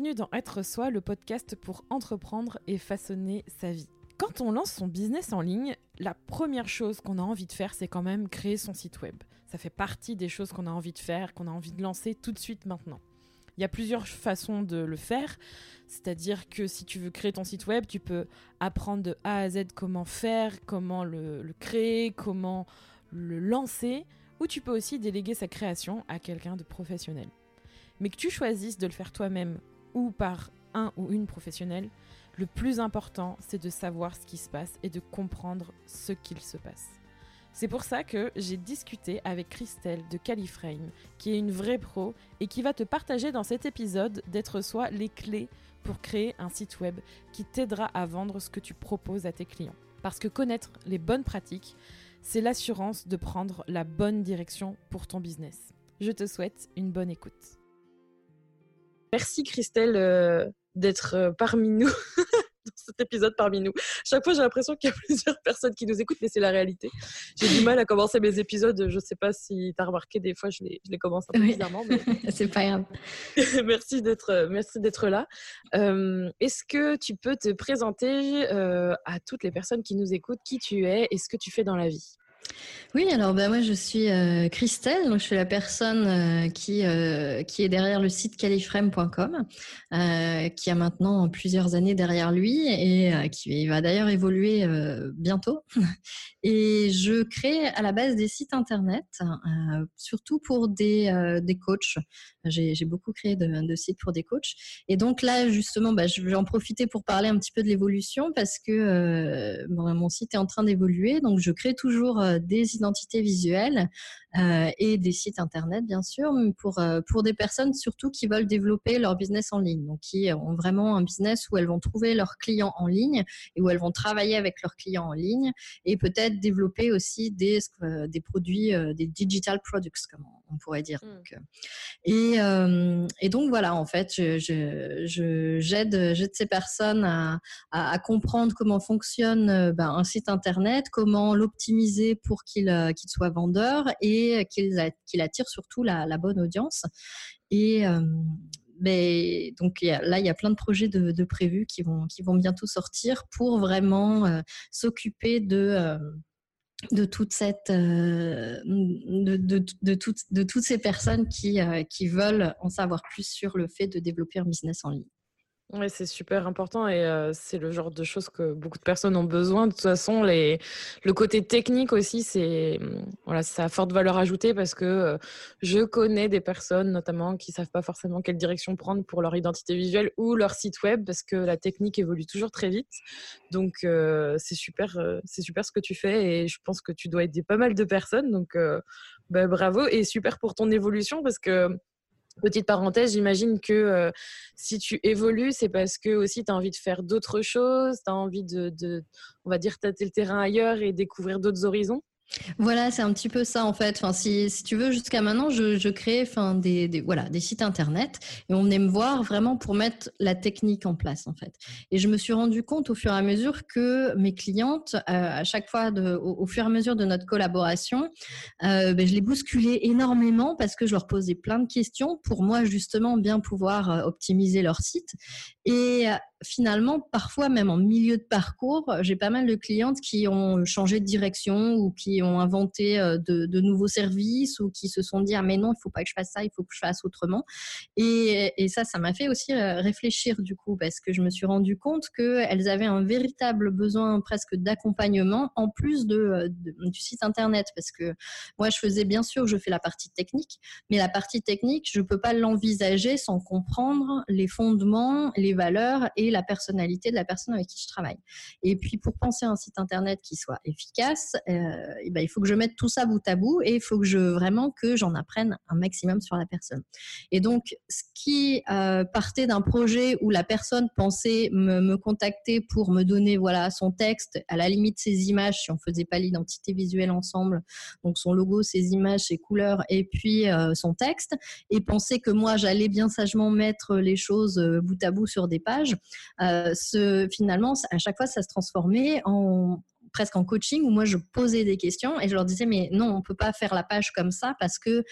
Bienvenue dans Être Soi, le podcast pour entreprendre et façonner sa vie. Quand on lance son business en ligne, la première chose qu'on a envie de faire, c'est quand même créer son site web. Ça fait partie des choses qu'on a envie de faire, qu'on a envie de lancer tout de suite maintenant. Il y a plusieurs façons de le faire, c'est-à-dire que si tu veux créer ton site web, tu peux apprendre de A à Z comment faire, comment le, le créer, comment le lancer, ou tu peux aussi déléguer sa création à quelqu'un de professionnel mais que tu choisisses de le faire toi-même ou par un ou une professionnelle, le plus important, c'est de savoir ce qui se passe et de comprendre ce qu'il se passe. C'est pour ça que j'ai discuté avec Christelle de Califrame, qui est une vraie pro et qui va te partager dans cet épisode d'être soi les clés pour créer un site web qui t'aidera à vendre ce que tu proposes à tes clients. Parce que connaître les bonnes pratiques, c'est l'assurance de prendre la bonne direction pour ton business. Je te souhaite une bonne écoute. Merci Christelle euh, d'être euh, parmi nous dans cet épisode parmi nous. Chaque fois, j'ai l'impression qu'il y a plusieurs personnes qui nous écoutent, mais c'est la réalité. J'ai du mal à commencer mes épisodes. Je ne sais pas si tu as remarqué, des fois, je les, je les commence un peu bizarrement. Mais... c'est pas grave. merci d'être euh, merci d'être là. Est-ce que tu peux te présenter à toutes les personnes qui nous écoutent qui tu es et ce que tu fais dans la vie? Oui, alors ben moi je suis euh, Christelle, donc je suis la personne euh, qui euh, qui est derrière le site califrame.com, qui a maintenant plusieurs années derrière lui et qui va d'ailleurs évoluer bientôt. Et je crée à la base des sites internet, surtout pour des des coachs. J'ai beaucoup créé de, sites pour des coachs. Et donc là justement, ben, je vais en profiter pour parler un petit peu de l'évolution parce que mon site est en train d'évoluer, donc je crée toujours des identités visuelles euh, et des sites internet, bien sûr, pour, euh, pour des personnes surtout qui veulent développer leur business en ligne, donc qui ont vraiment un business où elles vont trouver leurs clients en ligne et où elles vont travailler avec leurs clients en ligne et peut-être développer aussi des, des produits, euh, des digital products, comme on pourrait dire. Donc, et, et, donc voilà, en fait, j'aide je, je, ces personnes à, à, comprendre comment fonctionne ben, un site internet, comment l'optimiser pour qu'il qu'il soit vendeur et qu'il attire surtout la, bonne audience. Et euh, donc là, il y a plein de projets de, prévus qui vont, qui vont bientôt sortir pour vraiment euh, s'occuper de, euh, de de, de, de toutes ces personnes qui, qui veulent en savoir plus sur le fait de développer un business en ligne. Oui, c'est super important et c'est le genre de choses que beaucoup de personnes ont besoin. De toute façon, les... le côté technique aussi, c'est mmh, voilà, ça a forte valeur ajoutée parce que je connais des personnes notamment qui savent pas forcément quelle direction prendre pour leur identité visuelle ou leur site web parce que la technique évolue toujours très vite. Donc c'est super, c'est super ce que tu fais et je pense que tu dois aider pas mal de personnes. Donc bah, bravo et super pour ton évolution parce que Petite parenthèse, j'imagine que euh, si tu évolues, c'est parce que aussi tu as envie de faire d'autres choses, tu as envie de, de, on va dire, tâter le terrain ailleurs et découvrir d'autres horizons. Voilà, c'est un petit peu ça en fait. Enfin, si, tu veux, jusqu'à maintenant, je, crée enfin, des, voilà, des sites internet et on venait me voir vraiment pour mettre la technique en place en fait. Et je me suis rendu compte au fur et à mesure que mes clientes, euh, à chaque fois, au, fur et à mesure de notre collaboration, euh, ben, je les bousculais énormément parce que je leur posais plein de questions pour moi justement bien pouvoir euh, optimiser leur site. Et finalement, parfois même en milieu de parcours, j'ai pas mal de clientes qui ont changé de direction ou qui ont inventé euh, de, nouveaux services ou qui se sont dit ah mais non, il faut pas que je fasse ça, il faut que je fasse autrement. Et, ça, ça m'a fait aussi euh, réfléchir du coup parce que je me suis rendu compte qu'elles avaient un véritable besoin presque d'accompagnement en plus de, du site internet parce que moi je faisais bien sûr, je fais la partie technique, mais la partie technique, je peux pas l'envisager sans comprendre les fondements, les valeurs et la personnalité de la personne avec qui je travaille. Et puis pour penser à un site internet qui soit efficace, euh, ben, il faut que je mette tout ça bout à bout et il faut que vraiment que j'en apprenne un maximum sur la personne. Et donc ce qui euh, partait d'un projet où la personne pensait me, contacter pour me donner voilà son texte, à la limite ses images si on faisait pas l'identité visuelle ensemble, donc son logo, ses images, ses couleurs et puis euh, son texte, et penser que moi j'allais bien sagement mettre les choses bout à bout sur des pages, euh, finalement, à chaque fois, ça se transformait en presque en coaching où moi je posais des questions et je leur disais mais non, on peut pas faire la page comme ça parce que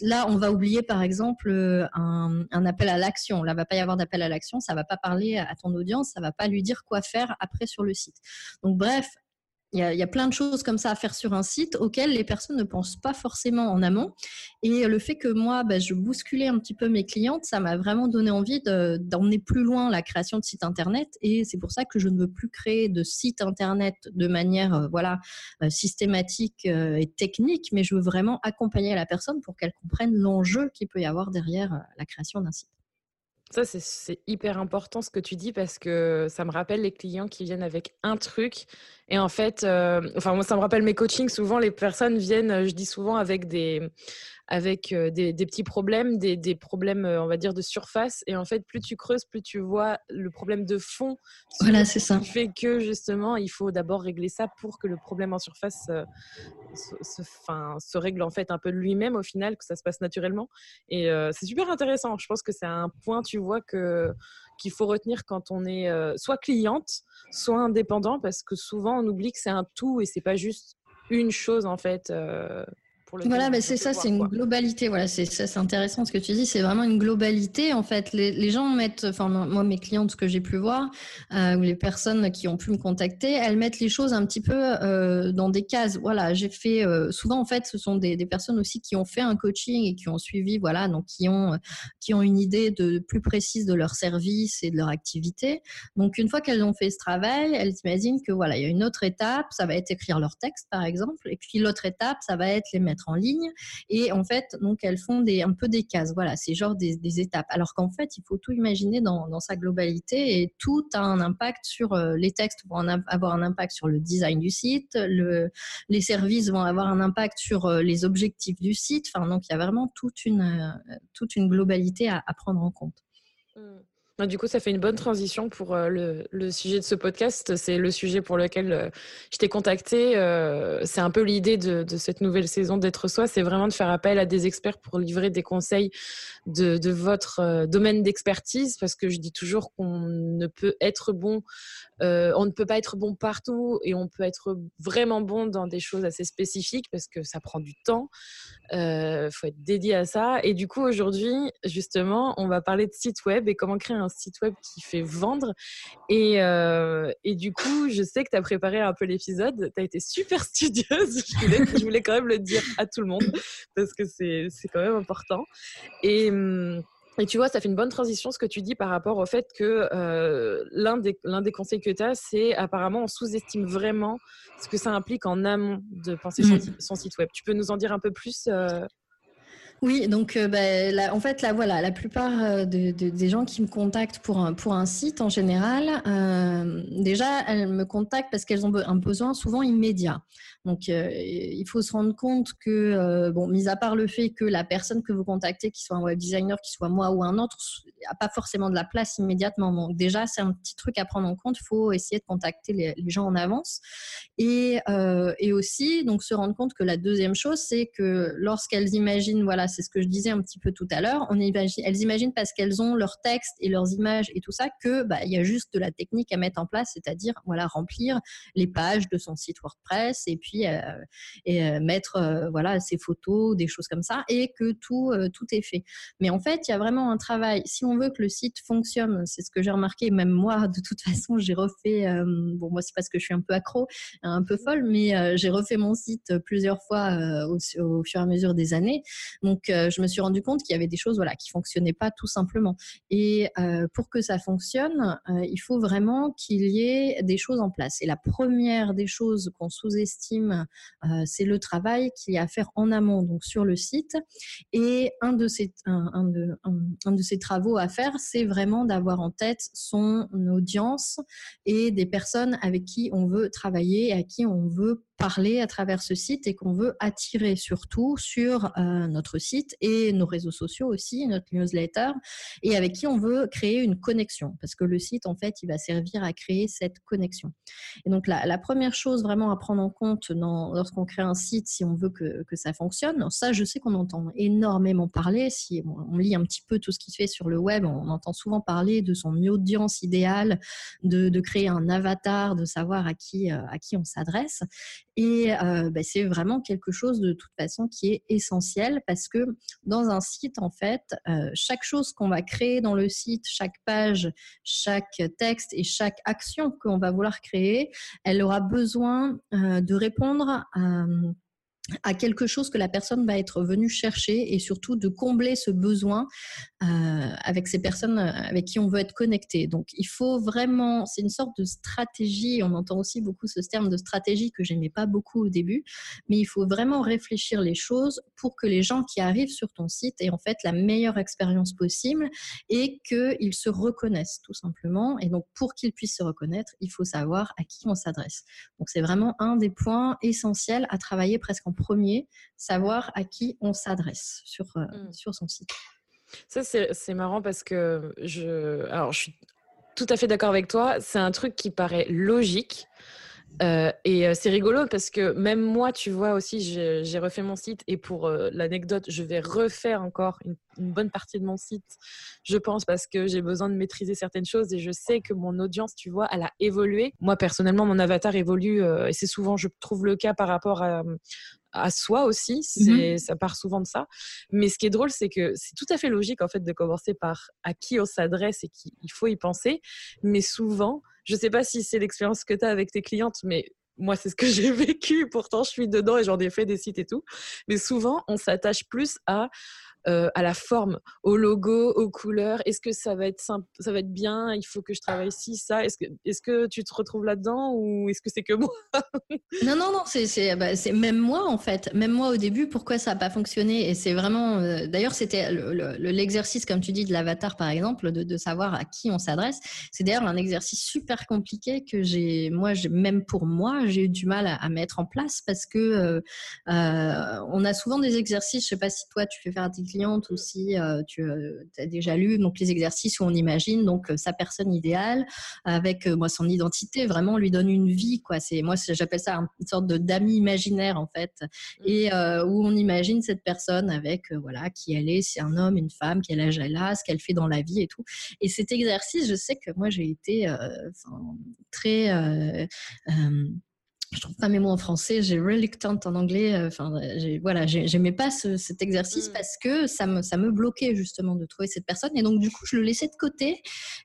là on va oublier par exemple un, un appel à l'action. Là va pas y avoir d'appel à l'action, ça va pas parler à ton audience, ça va pas lui dire quoi faire après sur le site. Donc bref, il y, a, plein de choses comme ça à faire sur un site auxquelles les personnes ne pensent pas forcément en amont. Et le fait que moi, bah, je bousculais un petit peu mes clientes, ça m'a vraiment donné envie d'emmener plus loin la création de sites Internet. Et c'est pour ça que je ne veux plus créer de sites Internet de manière euh, voilà, euh, systématique euh, et technique, mais je veux vraiment accompagner la personne pour qu'elle comprenne l'enjeu qu'il peut y avoir derrière la création d'un site. Ça, c'est hyper important ce que tu dis parce que ça me rappelle les clients qui viennent avec un truc. Et en fait, euh, enfin, moi, ça me rappelle mes coachings. Souvent, les personnes viennent, je dis souvent, avec des, avec des, petits problèmes, des, problèmes, on va dire, de surface. Et en fait, plus tu creuses, plus tu vois le problème de fond. Voilà, c'est ça. Qui fait que justement, il faut d'abord régler ça pour que le problème en surface se, se, règle en fait un peu lui-même au final, que ça se passe naturellement. Et c'est super intéressant. Je pense que c'est un point, tu vois, que qu'il faut retenir quand on est soit cliente, soit indépendant, parce que souvent on oublie que c'est un tout et c'est pas juste une chose en fait voilà, mais c'est ça, c'est une globalité. Voilà, c'est ça, c'est intéressant ce que tu dis. C'est vraiment une globalité en fait. Les, gens mettent, enfin moi mes clientes, ce que j'ai pu voir, euh, ou les personnes qui ont pu me contacter, elles mettent les choses un petit peu euh, dans des cases. Voilà, j'ai fait euh, souvent en fait, ce sont des, personnes aussi qui ont fait un coaching et qui ont suivi, voilà, donc qui ont qui ont une idée de plus précise de leur service et de leur activité. Donc une fois qu'elles ont fait ce travail, elles imaginent que voilà, il y a une autre étape, ça va être écrire leur texte par exemple, et puis l'autre étape, ça va être les mettre en ligne. Et en fait, donc elles font des, un peu des cases. Voilà, c'est genre des, étapes. Alors qu'en fait, il faut tout imaginer dans, sa globalité et tout a un impact sur euh, les textes vont avoir un impact sur le design du site, le, les services vont avoir un impact sur euh, les objectifs du site. Enfin, donc il y a vraiment toute une, euh, toute une globalité à, prendre en compte. Mmh. Du coup, ça fait une bonne transition pour euh, le, sujet de ce podcast. C'est le sujet pour lequel euh, je t'ai contacté. Euh, c'est un peu l'idée de, cette nouvelle saison d'être soi. C'est vraiment de faire appel à des experts pour livrer des conseils de, votre domaine d'expertise. Parce que je dis toujours qu'on ne peut être bon, on ne peut pas être bon partout et on peut être vraiment bon dans des choses assez spécifiques parce que ça prend du temps. Il faut être dédié à ça. Et du coup, aujourd'hui, justement, on va parler de site web et comment créer un site web qui fait vendre. Et, euh, du coup, je sais que tu as préparé un peu l'épisode. Tu as été super studieuse. Je voulais, je voulais, quand même le dire à tout le monde parce que c'est quand même important. Et. Hum, et tu vois, ça fait une bonne transition ce que tu dis par rapport au fait que euh, l'un des, des conseils que tu as, c'est apparemment on sous-estime vraiment ce que ça implique en amont de penser son, mmh. site web. Tu peux nous en dire un peu plus euh? Oui, donc euh, bah, en fait, là, voilà, la plupart des gens qui me contactent pour un, pour un site, en général, déjà, elles me contactent parce qu'elles ont un besoin souvent immédiat. Donc, il faut se rendre compte que, bon, mis à part le fait que la personne que vous contactez, qui soit un web designer, qui soit moi ou un autre, n'a pas forcément de la place immédiatement. Donc, déjà, c'est un petit truc à prendre en compte. Il faut essayer de contacter les, gens en avance. Et, et aussi, donc, se rendre compte que la deuxième chose, c'est que lorsqu'elles imaginent, voilà, c'est ce que je disais un petit peu tout à l'heure. Elles imaginent parce qu'elles ont leurs textes et leurs images et tout ça que bah, y a juste de la technique à mettre en place, c'est-à-dire voilà remplir les pages de son site WordPress et puis euh, et, euh, mettre euh, voilà ses photos, des choses comme ça et que tout tout est fait. Mais en fait, il y a vraiment un travail. Si on veut que le site fonctionne, c'est ce que j'ai remarqué. Même moi, de toute façon, j'ai refait. bon, moi, c'est parce que je suis un peu accro, un peu folle, mais j'ai refait mon site plusieurs fois au, au, fur et à mesure des années. Donc je me suis rendu compte qu'il y avait des choses voilà, qui fonctionnaient pas tout simplement. Et pour que ça fonctionne, il faut vraiment qu'il y ait des choses en place. Et la première des choses qu'on sous-estime, c'est le travail qu'il y a à faire en amont, donc sur le site. Et un de ces travaux à faire, c'est vraiment d'avoir en tête son audience et des personnes avec qui on veut travailler et à qui on veut parler à travers ce site et qu'on veut attirer surtout sur euh, notre site et nos réseaux sociaux aussi, notre newsletter, et avec qui on veut créer une connexion. Parce que le site, en fait, il va servir à créer cette connexion. Et donc, la, première chose vraiment à prendre en compte lorsqu'on crée un site, si on veut que, ça fonctionne, ça, je sais qu'on entend énormément parler. Si on, lit un petit peu tout ce qui se fait sur le web, on entend souvent parler de son audience idéale, de, créer un avatar, de savoir à qui, euh, à qui on s'adresse. Et euh, bah, c'est vraiment quelque chose de toute façon qui est essentiel parce que dans un site, en fait, euh, chaque chose qu'on va créer dans le site, chaque page, chaque texte et chaque action qu'on va vouloir créer, elle aura besoin de répondre à à quelque chose que la personne va être venue chercher et surtout de combler ce besoin euh, avec ces personnes euh, avec qui on veut être connecté. Donc il faut vraiment, c'est une sorte de stratégie, on entend aussi beaucoup ce terme de stratégie que j'aimais pas beaucoup au début, mais il faut vraiment réfléchir les choses pour que les gens qui arrivent sur ton site aient en fait la meilleure expérience possible et qu'ils se reconnaissent tout simplement. Et donc pour qu'ils puissent se reconnaître, il faut savoir à qui on s'adresse. Donc c'est vraiment un des points essentiels à travailler presque en premier, savoir à qui on s'adresse sur, euh, mmh. sur son site. Ça, c'est marrant parce que je, alors, je suis tout à fait d'accord avec toi. C'est un truc qui paraît logique. Euh, et euh, c'est rigolo parce que même moi, tu vois aussi, j'ai refait mon site et pour l'anecdote, je vais refaire encore une, une, bonne partie de mon site, je pense, parce que j'ai besoin de maîtriser certaines choses et je sais que mon audience, tu vois, elle a évolué. Moi, personnellement, mon avatar évolue et c'est souvent, je trouve le cas par rapport à, à soi aussi. Mmh ça part souvent de ça. Mais ce qui est drôle, c'est que c'est tout à fait logique en fait de commencer par à qui on s'adresse et qu'il faut y penser. Mais souvent, je ne sais pas si c'est l'expérience que tu as avec tes clientes, mais moi, c'est ce que j'ai vécu. Pourtant, je suis dedans et j'en ai fait des sites et tout. Mais souvent, on s'attache plus à euh, à la forme, au logo, aux couleurs. Est-ce que ça va être ça va être bien? Il faut que je travaille ci, ça. Est-ce que, est-ce que tu te retrouves là-dedans ou est-ce que c'est que moi? Non, non, non. C'est, bah, c'est, même moi en fait. Même moi au début, pourquoi ça n'a pas fonctionné? Et c'est vraiment. Euh, d'ailleurs, c'était l'exercice, comme tu dis, de l'avatar par exemple, de, savoir à qui on s'adresse. C'est d'ailleurs un exercice super compliqué que j'ai, moi, même pour moi, j'ai eu du mal à, mettre en place parce que euh, on a souvent des exercices. Je sais pas si toi tu fais faire des cliente aussi, euh, tu euh, as déjà lu donc les exercices où on imagine donc euh, sa personne idéale avec moi son identité, vraiment lui donne une vie quoi. C'est moi j'appelle ça une sorte de d'ami imaginaire en fait, mmh. et où on imagine cette personne avec voilà qui elle est, c'est un homme, une femme, quel âge elle a, ce qu'elle fait dans la vie et tout. Et cet exercice, je sais que moi j'ai été très je trouve pas mes mots en français, j'ai reluctant en anglais. Euh, enfin, voilà, j'aimais pas cet exercice mm. parce que ça me, ça me bloquait justement de trouver cette personne. Et donc, du coup, je le laissais de côté.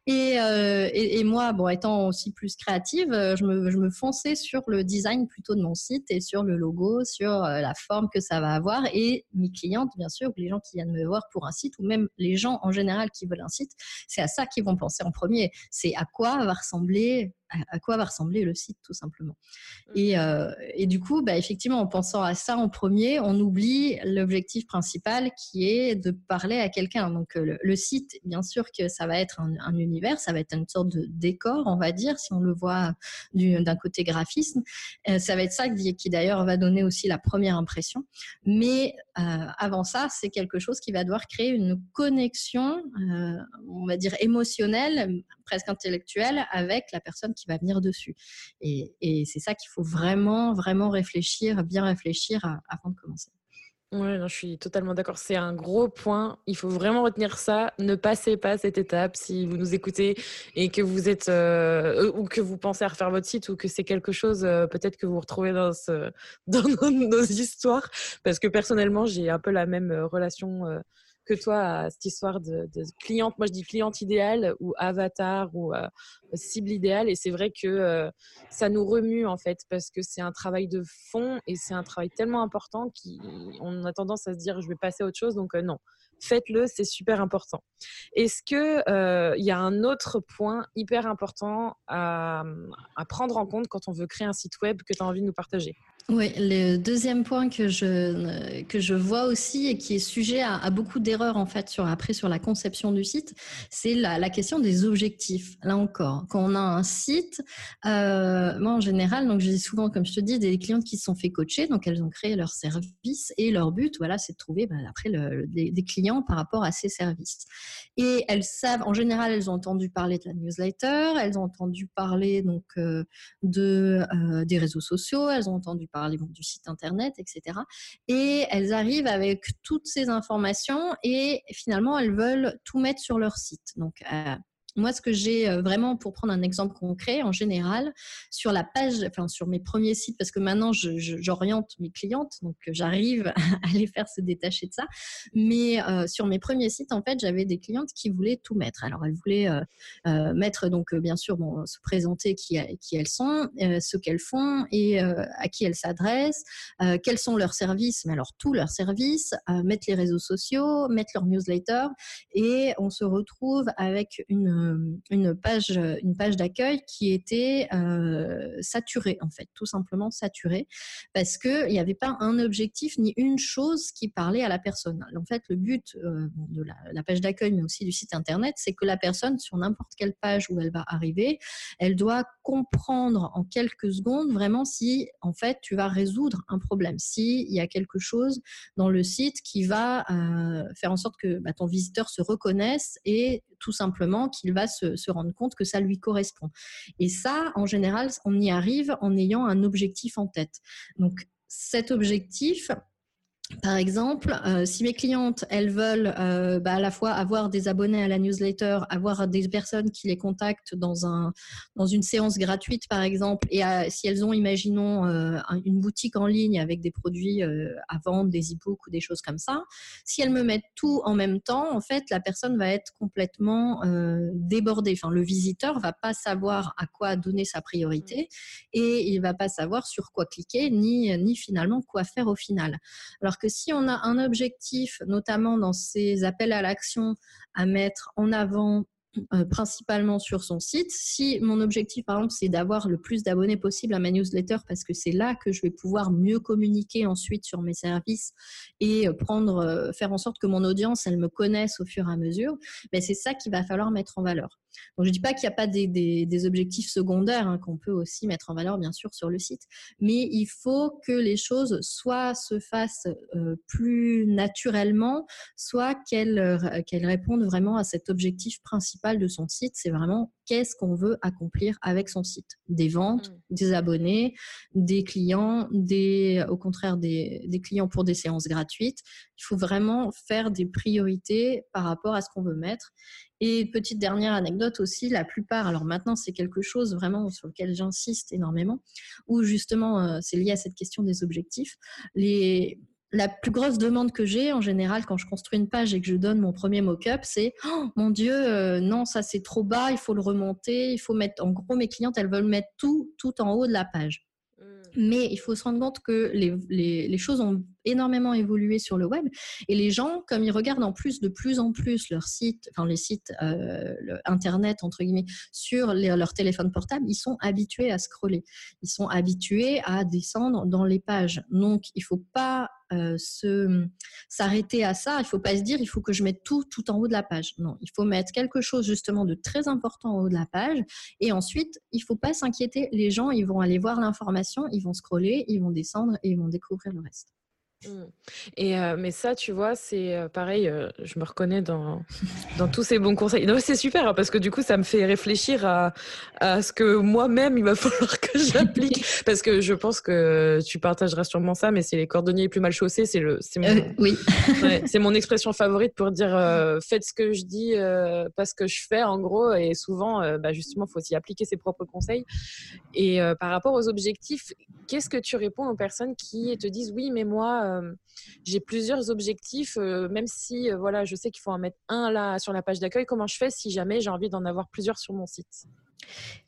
Et, euh, et, moi, bon, étant aussi plus créative, euh, je me, je me, fonçais sur le design plutôt de mon site et sur le logo, sur la forme que ça va avoir. Et mes clientes, bien sûr, les gens qui viennent me voir pour un site, ou même les gens en général qui veulent un site, c'est à ça qu'ils vont penser en premier. C'est à quoi va ressembler à quoi va ressembler le site tout simplement. Mmh. Et, euh, et du coup, bah, effectivement, en pensant à ça en premier, on oublie l'objectif principal qui est de parler à quelqu'un. Donc le, site, bien sûr que ça va être un, univers, ça va être une sorte de décor, on va dire, si on le voit d'un côté graphisme. Euh, ça va être ça qui, qui d'ailleurs va donner aussi la première impression. Mais euh, avant ça, c'est quelque chose qui va devoir créer une connexion, on va dire émotionnelle, presque intellectuelle, avec la personne qui va venir dessus. Et, c'est ça qu'il faut vraiment, vraiment réfléchir, bien réfléchir avant de commencer. Oui, je suis totalement d'accord. C'est un gros point. Il faut vraiment retenir ça. Ne passez pas cette étape si vous nous écoutez et que vous êtes euh, ou que vous pensez à refaire votre site ou que c'est quelque chose euh, peut-être que vous retrouvez dans, ce, dans nos, histoires. Parce que personnellement, j'ai un peu la même euh, relation que toi à cette histoire de, cliente. Moi, je dis cliente idéale ou avatar ou euh, cible idéale. Et c'est vrai que euh, ça nous remue en fait parce que c'est un travail de fond et c'est un travail tellement important qu'on a tendance à se dire je vais passer à autre chose. Donc euh, non, faites-le, c'est super important. Est-ce euh, il y a un autre point hyper important à, à prendre en compte quand on veut créer un site web que tu as envie de nous partager? Oui, le deuxième point que je, que je vois aussi et qui est sujet à, beaucoup d'erreurs en fait sur, après sur la conception du site, c'est la, question des objectifs. Là encore, quand on a un site, euh, moi en général, donc j'ai souvent, comme je te dis, des clientes qui se sont fait coacher, donc elles ont créé leur service et leur but, voilà, c'est de trouver ben, après des, clients par rapport à ces services. Et elles savent, en général, elles ont entendu parler de la newsletter, elles ont entendu parler donc euh, de euh, des réseaux sociaux, elles ont entendu parler du site internet, etc. Et elles arrivent avec toutes ces informations et finalement elles veulent tout mettre sur leur site. Donc euh, moi, ce que j'ai euh, vraiment, pour prendre un exemple concret, en général, sur la page, enfin sur mes premiers sites, parce que maintenant j'oriente mes clientes, donc euh, j'arrive à les faire se détacher de ça. Mais euh, sur mes premiers sites, en fait, j'avais des clientes qui voulaient tout mettre. Alors, elles voulaient mettre, donc bien sûr, se présenter qui, qui elles sont, ce qu'elles font et à qui elles s'adressent, quels sont leurs services, mais alors tous leurs services, mettre les réseaux sociaux, mettre leur newsletter, et on se retrouve avec une euh, une page, une page d'accueil qui était euh, saturée, en fait, tout simplement saturée, parce qu'il n'y avait pas un objectif ni une chose qui parlait à la personne. En fait, le but euh, de la, page d'accueil, mais aussi du site internet, c'est que la personne, sur n'importe quelle page où elle va arriver, elle doit comprendre en quelques secondes vraiment si, en fait, tu vas résoudre un problème, s'il y a quelque chose dans le site qui va faire en sorte que bah, ton visiteur se reconnaisse et tout simplement qu'il va se, rendre compte que ça lui correspond. Et ça, en général, on y arrive en ayant un objectif en tête. Donc, cet objectif, par exemple, euh, si mes clientes, elles veulent euh, bah, à la fois avoir des abonnés à la newsletter, avoir des personnes qui les contactent dans, un, dans une séance gratuite, par exemple, et si elles ont, imaginons, euh, une boutique en ligne avec des produits à vendre, des e-books ou des choses comme ça, si elles me mettent tout en même temps, en fait, la personne va être complètement débordée. Enfin, le visiteur va pas savoir à quoi donner sa priorité et il va pas savoir sur quoi cliquer, ni, ni finalement quoi faire au final. Alors que si on a un objectif, notamment dans ces appels à l'action, à mettre en avant euh, principalement sur son site. Si mon objectif, par exemple, c'est d'avoir le plus d'abonnés possible à ma newsletter, parce que c'est là que je vais pouvoir mieux communiquer ensuite sur mes services et euh, prendre, euh, faire en sorte que mon audience, elle me connaisse au fur et à mesure, ben, c'est ça qu'il va falloir mettre en valeur. Donc, je dis pas qu'il n'y a pas des, objectifs secondaires hein, qu'on peut aussi mettre en valeur, bien sûr, sur le site, mais il faut que les choses soit se fassent plus naturellement, soit qu'elles qu'elles répondent vraiment à cet objectif principal de son site. C'est vraiment qu'est-ce qu'on veut accomplir avec son site Des ventes, mmh. des abonnés, des clients, des, au contraire des, des clients pour des séances gratuites. Il faut vraiment faire des priorités par rapport à ce qu'on veut mettre. Et petite dernière anecdote aussi, la plupart, alors maintenant c'est quelque chose vraiment sur lequel j'insiste énormément, où justement euh, c'est lié à cette question des objectifs. Les, la plus grosse demande que j'ai en général quand je construis une page et que je donne mon premier mock-up, c'est oh, mon Dieu, euh, non, ça c'est trop bas, il faut le remonter, il faut mettre. En gros, mes clientes, elles veulent mettre tout, tout en haut de la page. Mmh. Mais il faut se rendre compte que les, les, les choses ont énormément évolué sur le web. Et les gens, comme ils regardent en plus de plus en plus leurs sites, enfin les sites euh, internet entre guillemets, sur leur téléphone portable, ils sont habitués à scroller. Ils sont habitués à descendre dans les pages. Donc il faut pas euh, s'arrêter à ça. Il faut pas se dire il faut que je mette tout tout en haut de la page. Non, il faut mettre quelque chose justement de très important en haut de la page. Et ensuite, il faut pas s'inquiéter. Les gens, ils vont aller voir l'information, ils vont scroller, ils vont descendre et ils vont découvrir le reste. Mmh. Et mais ça, tu vois, c'est pareil, je me reconnais dans, dans tous ces bons conseils. Non, c'est super hein, parce que du coup, ça me fait réfléchir à, à ce que moi-même, il va falloir que j'applique. parce que je pense que tu partageras sûrement ça, mais c'est les cordonniers les plus mal chaussés. C'est le, c'est mon, oui. c'est mon expression favorite pour dire faites ce que je dis, pas ce que je fais, en gros. Et souvent, bah, justement, il faut aussi appliquer ses propres conseils. Et par rapport aux objectifs, qu'est-ce que tu réponds aux personnes qui te disent oui, mais moi, euh, j'ai plusieurs objectifs, euh, même si euh, voilà, je sais qu'il faut en mettre un là sur la page d'accueil. Comment je fais si jamais j'ai envie d'en avoir plusieurs sur mon site?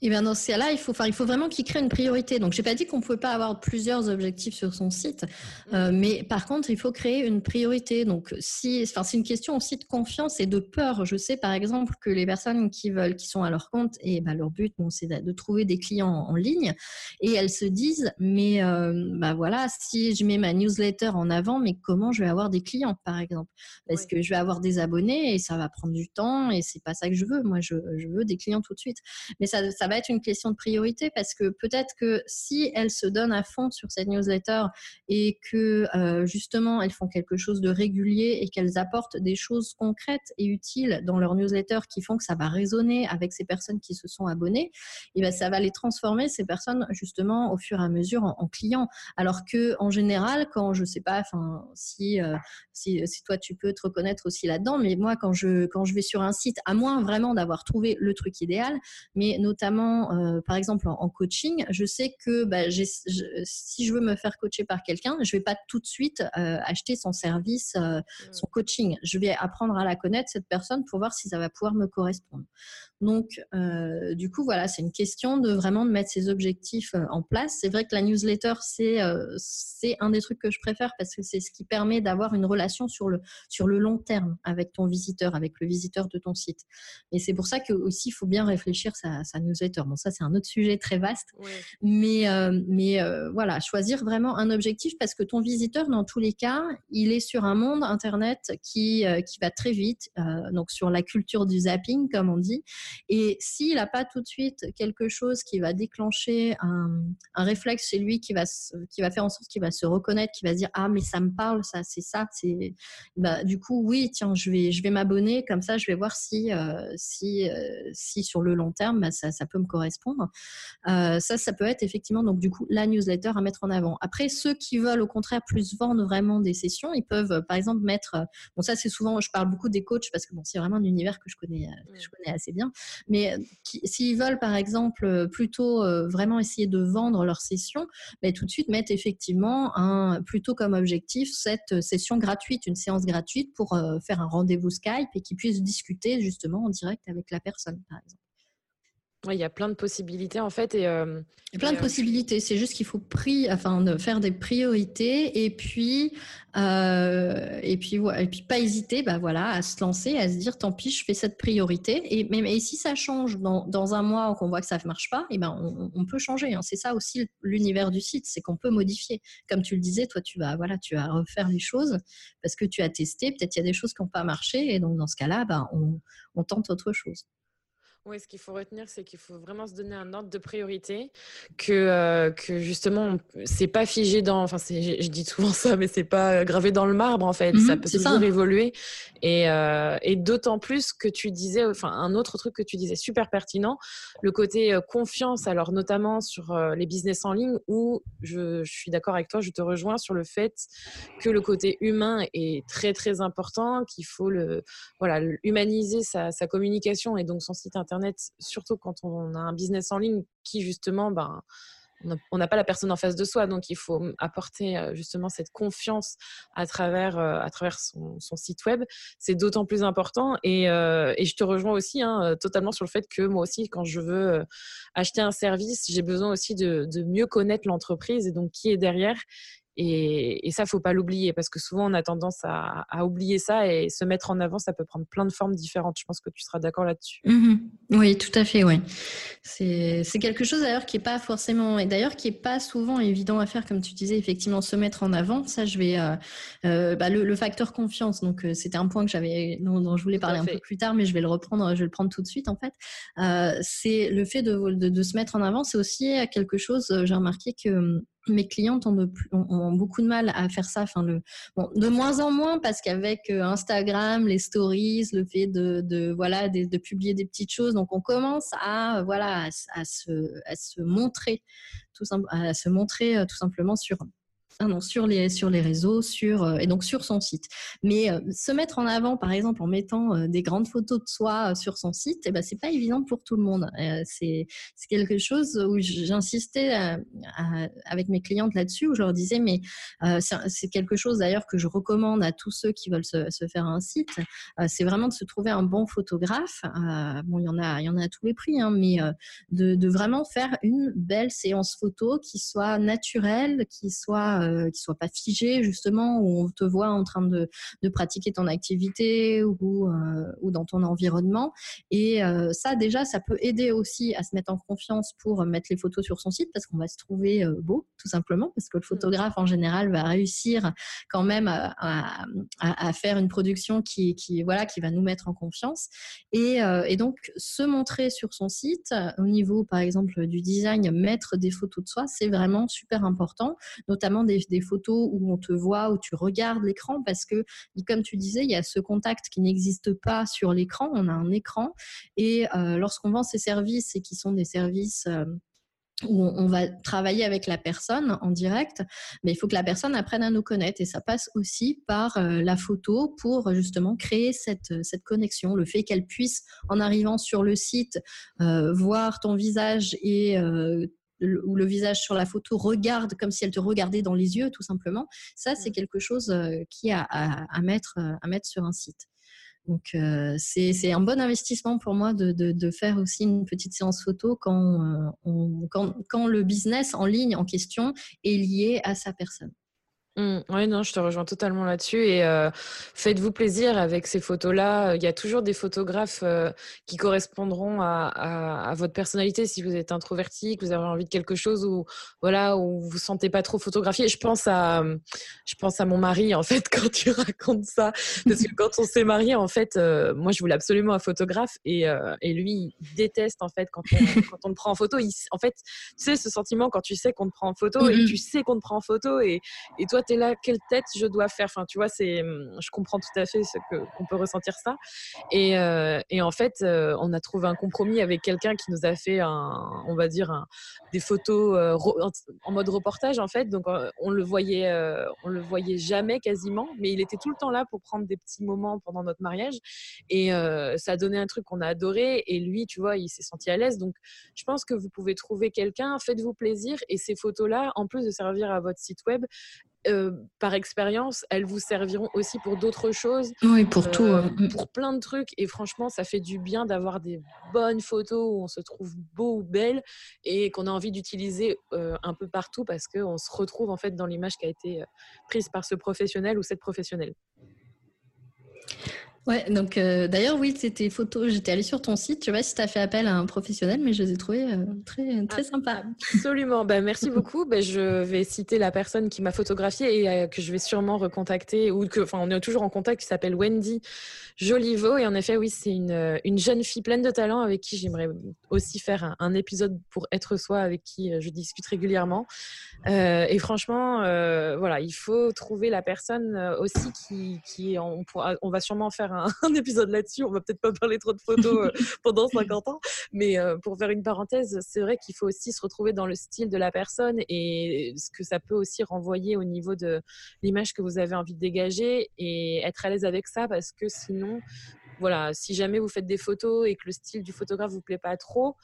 Et bien dans ce cas-là, il faut, il faut vraiment qu'il crée une priorité. Donc, j'ai pas dit qu'on ne pouvait pas avoir plusieurs objectifs sur son site, mm. euh, mais par contre, il faut créer une priorité. Donc, si, enfin, c'est une question aussi de confiance et de peur. Je sais par exemple que les personnes qui veulent, qui sont à leur compte, et bah, leur but, bon, c'est de trouver des clients en ligne, et elles se disent, mais euh, bah voilà, si je mets ma newsletter en avant, mais comment je vais avoir des clients, par exemple? Parce que je vais avoir des abonnés et ça va prendre du temps et c'est pas ça que je veux? Moi, je, je veux des clients tout de suite. Mais ça, ça va être une question de priorité parce que peut-être que si elles se donnent à fond sur cette newsletter et que euh, justement elles font quelque chose de régulier et qu'elles apportent des choses concrètes et utiles dans leur newsletter qui font que ça va résonner avec ces personnes qui se sont abonnées, et ben ça va les transformer ces personnes justement au fur et à mesure en, clients. Alors que en général, quand je sais pas, enfin si, euh, si, si toi tu peux te reconnaître aussi là-dedans, mais moi quand je quand je vais sur un site, à moins vraiment d'avoir trouvé le truc idéal, mais notamment euh, par exemple en, coaching, je sais que bah, si je veux me faire coacher par quelqu'un, je vais pas tout de suite euh, acheter son service, euh, mmh. son coaching. Je vais apprendre à la connaître cette personne pour voir si ça va pouvoir me correspondre. Donc, euh, du coup, voilà, c'est une question de vraiment de mettre ses objectifs euh, en place. C'est vrai que la newsletter, c'est euh, c'est un des trucs que je préfère parce que c'est ce qui permet d'avoir une relation sur le, sur le long terme avec ton visiteur, avec le visiteur de ton site. Et c'est pour ça que aussi, il faut bien réfléchir sa, sa newsletter. Bon, ça, c'est un autre sujet très vaste. Mais, mais voilà, choisir vraiment un objectif parce que ton visiteur, dans tous les cas, il est sur un monde Internet qui, qui va très vite, donc sur la culture du zapping, comme on dit. Et s'il n'a pas tout de suite quelque chose qui va déclencher un, réflexe chez lui qui va, qui va faire en sorte qu'il va se reconnaître, qui va se dire ah mais ça me parle, ça c'est ça, c'est bah, du coup oui tiens je vais je vais m'abonner comme ça je vais voir si euh, si euh, si sur le long terme bah, ça, ça peut me correspondre. Euh, ça ça peut être effectivement donc du coup la newsletter à mettre en avant. Après ceux qui veulent au contraire plus vendre vraiment des sessions, ils peuvent par exemple mettre bon ça c'est souvent je parle beaucoup des coachs parce que bon c'est vraiment un univers que je connais que je connais assez bien. Mais euh, s'ils veulent, par exemple, euh, plutôt euh, vraiment essayer de vendre leur session, mais tout de suite mettre effectivement un, plutôt comme objectif cette session gratuite, une séance gratuite pour faire un rendez-vous Skype et qu'ils puissent discuter justement en direct avec la personne, par exemple il y a plein de possibilités en fait. Et, euh, il y a plein de euh, possibilités. C'est juste qu'il faut pri enfin, de faire des priorités et puis, euh, et puis, et puis pas hésiter bah, voilà, à se lancer, à se dire tant pis, je fais cette priorité. Et, mais, si ça change dans, dans un mois ou qu'on voit que ça ne marche pas, et ben, on, peut changer. Hein. C'est ça aussi l'univers du site, c'est qu'on peut modifier. Comme tu le disais, toi, tu vas, voilà, tu vas refaire les choses parce que tu as testé. Peut-être il y a des choses qui n'ont pas marché. Et donc, dans ce cas-là, bah, on, on tente autre chose. Oui, ce qu'il faut retenir, c'est qu'il faut vraiment se donner un ordre de priorité, que, euh, que justement, c'est pas figé dans. Enfin, je, dis souvent ça, mais c'est pas gravé dans le marbre, en fait. ça mhm, peut toujours évoluer. Et, euh, et d'autant plus que tu disais, enfin, un autre truc que tu disais super pertinent, le côté euh, confiance, alors notamment sur les business en ligne, où je, je suis d'accord avec toi, je te rejoins sur le fait que le côté humain est très, très important, qu'il faut le, voilà, humaniser sa, sa communication et donc son site internet Surtout quand on a un business en ligne qui justement, ben, on n'a pas la personne en face de soi, donc il faut apporter euh, justement cette confiance à travers, euh, à travers son, site web. C'est d'autant plus important. Et, euh, je te rejoins aussi hein, totalement sur le fait que moi aussi, quand je veux acheter un service, j'ai besoin aussi de mieux connaître l'entreprise et donc qui est derrière et, et ça, faut pas l'oublier parce que souvent on a tendance à, oublier ça et se mettre en avant, ça peut prendre plein de formes différentes. Je pense que tu seras d'accord là-dessus. Mmh oui, tout à fait. Oui, c'est quelque chose d'ailleurs qui est pas forcément et d'ailleurs qui est pas souvent évident à faire, comme tu disais, effectivement se mettre en avant. Ça, je vais euh, euh, bah, le, facteur confiance. Donc euh, c'était un point que j'avais dont, je voulais parler un peu plus tard, mais je vais le reprendre. Je vais le prendre tout de suite en fait. c'est le fait de, de, de, se mettre en avant. C'est aussi quelque chose. J'ai remarqué que mes clientes ont, beaucoup de mal à faire ça. Enfin, de moins en moins parce qu'avec euh, Instagram, les stories, le fait de, voilà de, publier des petites choses, donc on commence à voilà à, se, montrer tout à se montrer euh, tout simplement sur ah sur les, sur les réseaux, sur, euh, et donc sur son site. Mais euh, se mettre en avant, par exemple, en mettant euh, des grandes photos de soi sur son site, eh ben, c'est pas évident pour tout le monde. c'est quelque chose où j'insistais avec mes clientes là-dessus, où je leur disais, mais c'est quelque chose d'ailleurs que je recommande à tous ceux qui veulent se, faire un site, c'est vraiment de se trouver un bon photographe. bon, il y en a, il y en a à tous les prix, hein, mais de, vraiment faire une belle séance photo qui soit naturelle, qui soit euh, qui soit pas figé justement où on te voit en train de, de pratiquer ton activité ou, euh, ou dans ton environnement. Et euh, ça déjà ça peut aider aussi à se mettre en confiance pour mettre les photos sur son site parce qu'on va se trouver beau tout simplement parce que le photographe en général va réussir quand même à, à, à faire une production qui, qui voilà qui va nous mettre en confiance. Et, et donc se montrer sur son site au niveau par exemple du design mettre des photos de soi c'est vraiment super important notamment des des, photos où on te voit, où tu regardes l'écran, parce que, comme tu disais, il y a ce contact qui n'existe pas sur l'écran. On a un écran. Et euh, lorsqu'on vend ces services, et qui sont des services... Euh, où on va travailler avec la personne en direct, mais il faut que la personne apprenne à nous connaître et ça passe aussi par euh, la photo pour justement créer cette, cette connexion, le fait qu'elle puisse en arrivant sur le site voir ton visage et ou le visage sur la photo regarde comme si elle te regardait dans les yeux, tout simplement. Ça, c'est quelque chose euh, qui a à, mettre, euh, à mettre sur un site. Donc, euh, c'est un bon investissement pour moi de, de, faire aussi une petite séance photo quand, quand, quand le business en ligne en question est lié à sa personne. Mmh. oui, non, je te rejoins totalement là-dessus. Et faites-vous plaisir avec ces photos-là. Il y a toujours des photographes qui correspondront à, votre personnalité. Si vous êtes introverti, que vous avez envie de quelque chose ou voilà, où vous vous sentez pas trop photographié. Je pense à, je pense à mon mari en fait quand tu racontes ça, parce que quand on s'est marié, en fait, moi je voulais absolument un photographe et, et lui il déteste en fait quand on, quand on te prend en photo. en fait, tu sais ce sentiment quand tu sais qu'on te prend en photo et tu sais qu'on te prend en photo et, et toi tu es là, quelle tête je dois faire? Enfin, tu vois, c'est, hum, je comprends tout à fait ce que, qu'on peut ressentir ça. Et, euh, et en fait, euh, on a trouvé un compromis avec quelqu'un qui nous a fait, un, on va dire, un, des photos euh, en mode reportage, en fait. Donc, on le voyait, on le voyait jamais quasiment, mais il était tout le temps là pour prendre des petits moments pendant notre mariage. Et ça a donné un truc qu'on a adoré. Et lui, tu vois, il s'est senti à l'aise. Donc, je pense que vous pouvez trouver quelqu'un, faites-vous plaisir. Et ces photos-là, en plus de servir à votre site web, euh, par expérience, elles vous serviront aussi pour d'autres choses. Oui, pour tout. Euh, mm. Pour plein de trucs. Et franchement, ça fait du bien d'avoir des bonnes photos où on se trouve beau ou belle et qu'on a envie d'utiliser euh, un peu partout parce qu'on se retrouve en fait dans l'image qui a été prise par ce professionnel ou cette professionnelle. Ouais, donc euh, d'ailleurs, oui, c'était photos. J'étais allée sur ton site. Tu vois si tu as fait appel à un professionnel, mais je les ai trouvées euh, très, très ah, sympas. Absolument. ben, merci beaucoup. Ben, je vais citer la personne qui m'a photographiée et euh, que je vais sûrement recontacter. Ou que, enfin, on est toujours en contact, qui s'appelle Wendy Joliveau. Et en effet, oui, c'est une, une, jeune fille pleine de talent avec qui j'aimerais aussi faire un, un, épisode pour être soi, avec qui je discute régulièrement. et franchement, voilà, il faut trouver la personne aussi qui, qui on, pourra, on va sûrement faire un, épisode là-dessus. On va peut-être pas parler trop de photos euh, pendant 50 ans, mais euh, pour faire une parenthèse, c'est vrai qu'il faut aussi se retrouver dans le style de la personne et ce que ça peut aussi renvoyer au niveau de l'image que vous avez envie de dégager et être à l'aise avec ça parce que sinon, voilà, si jamais vous faites des photos et que le style du photographe vous plaît pas trop,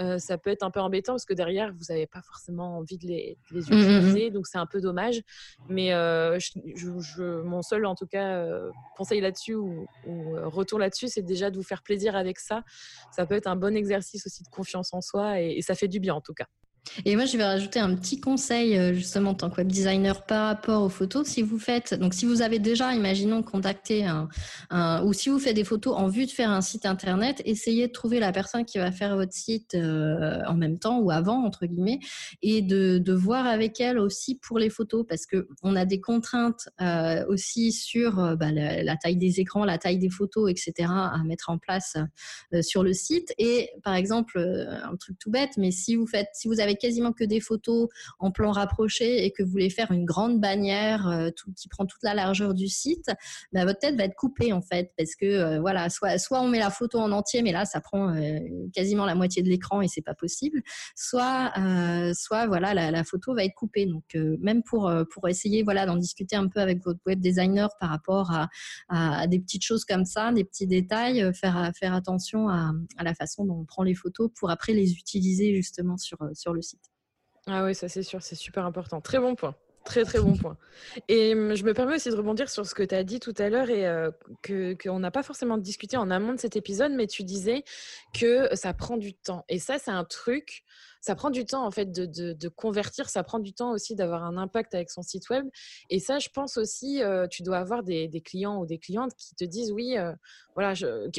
euh, ça peut être un peu embêtant parce que derrière, vous n'avez pas forcément envie de les, mmh, mmh, mmh. utiliser, donc c'est un peu dommage. Mais euh, je, mon seul, en tout cas, euh, conseil là-dessus ou, retour là-dessus, c'est déjà de vous faire plaisir avec ça. Ça peut être un bon exercice aussi de confiance en soi et ça fait du bien en tout cas. Et moi, je vais rajouter un petit conseil euh, justement en tant que web designer par rapport aux photos. Si vous faites, donc si vous avez déjà, imaginons, contacté un, ou si vous faites des photos en vue de faire un site internet, essayez de trouver la personne qui va faire votre site euh, en même temps ou avant entre guillemets, et de, de, voir avec elle aussi pour les photos parce que on a des contraintes euh, aussi sur bah, la, la, taille des écrans, la taille des photos, etc. à mettre en place sur le site. Et par exemple, un truc tout bête, mais si vous faites, si vous avez quasiment que des photos en plan rapproché et que vous voulez faire une grande bannière qui prend toute la largeur du site, bah, votre tête va être coupée en fait parce que voilà, soit, soit on met la photo en entier, mais là ça prend quasiment la moitié de l'écran et c'est pas possible, soit, soit voilà, la, photo va être coupée. Donc même pour, pour essayer voilà, d'en discuter un peu avec votre web designer par rapport à, à, des petites choses comme ça, des petits détails, faire, faire attention à, à la façon dont on prend les photos pour après les utiliser justement sur, sur le Ah oui, ça c'est sûr, c'est super important. Très bon point. Très très bon point. Et hum, je me permets aussi de rebondir sur ce que tu as dit tout à l'heure et euh, qu'on n'a pas forcément discuté en amont de cet épisode, mais tu disais que ça prend du temps. Et ça, c'est un truc ça prend du temps en fait de, convertir, ça prend du temps aussi d'avoir un impact avec son site web. Et ça, je pense aussi, euh, tu dois avoir des, clients ou des clientes qui te disent oui, euh, voilà,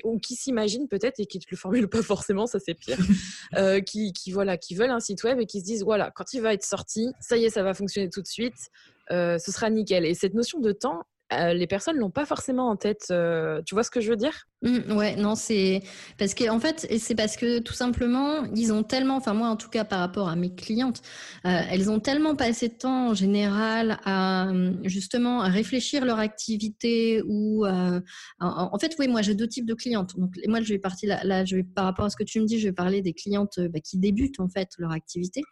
ou qui s'imaginent peut-être et qui ne te le formulent pas forcément, ça c'est pire, euh, qui, voilà, qui veulent un site web et qui se disent voilà, quand il va être sorti, ça y est, ça va fonctionner tout de suite. ce sera nickel. Et cette notion de temps, les personnes l'ont pas forcément en tête. tu vois ce que je veux dire? Mmh, ouais, non, c'est parce que en fait, c'est parce que tout simplement, ils ont tellement, enfin moi en tout cas par rapport à mes clientes, euh, elles ont tellement passé de temps en général à justement à réfléchir leur activité ou euh, en, fait, oui, moi j'ai deux types de clientes. Donc moi je vais partir là, je vais par rapport à ce que tu me dis, je vais parler des clientes bah, qui débutent en fait leur activité,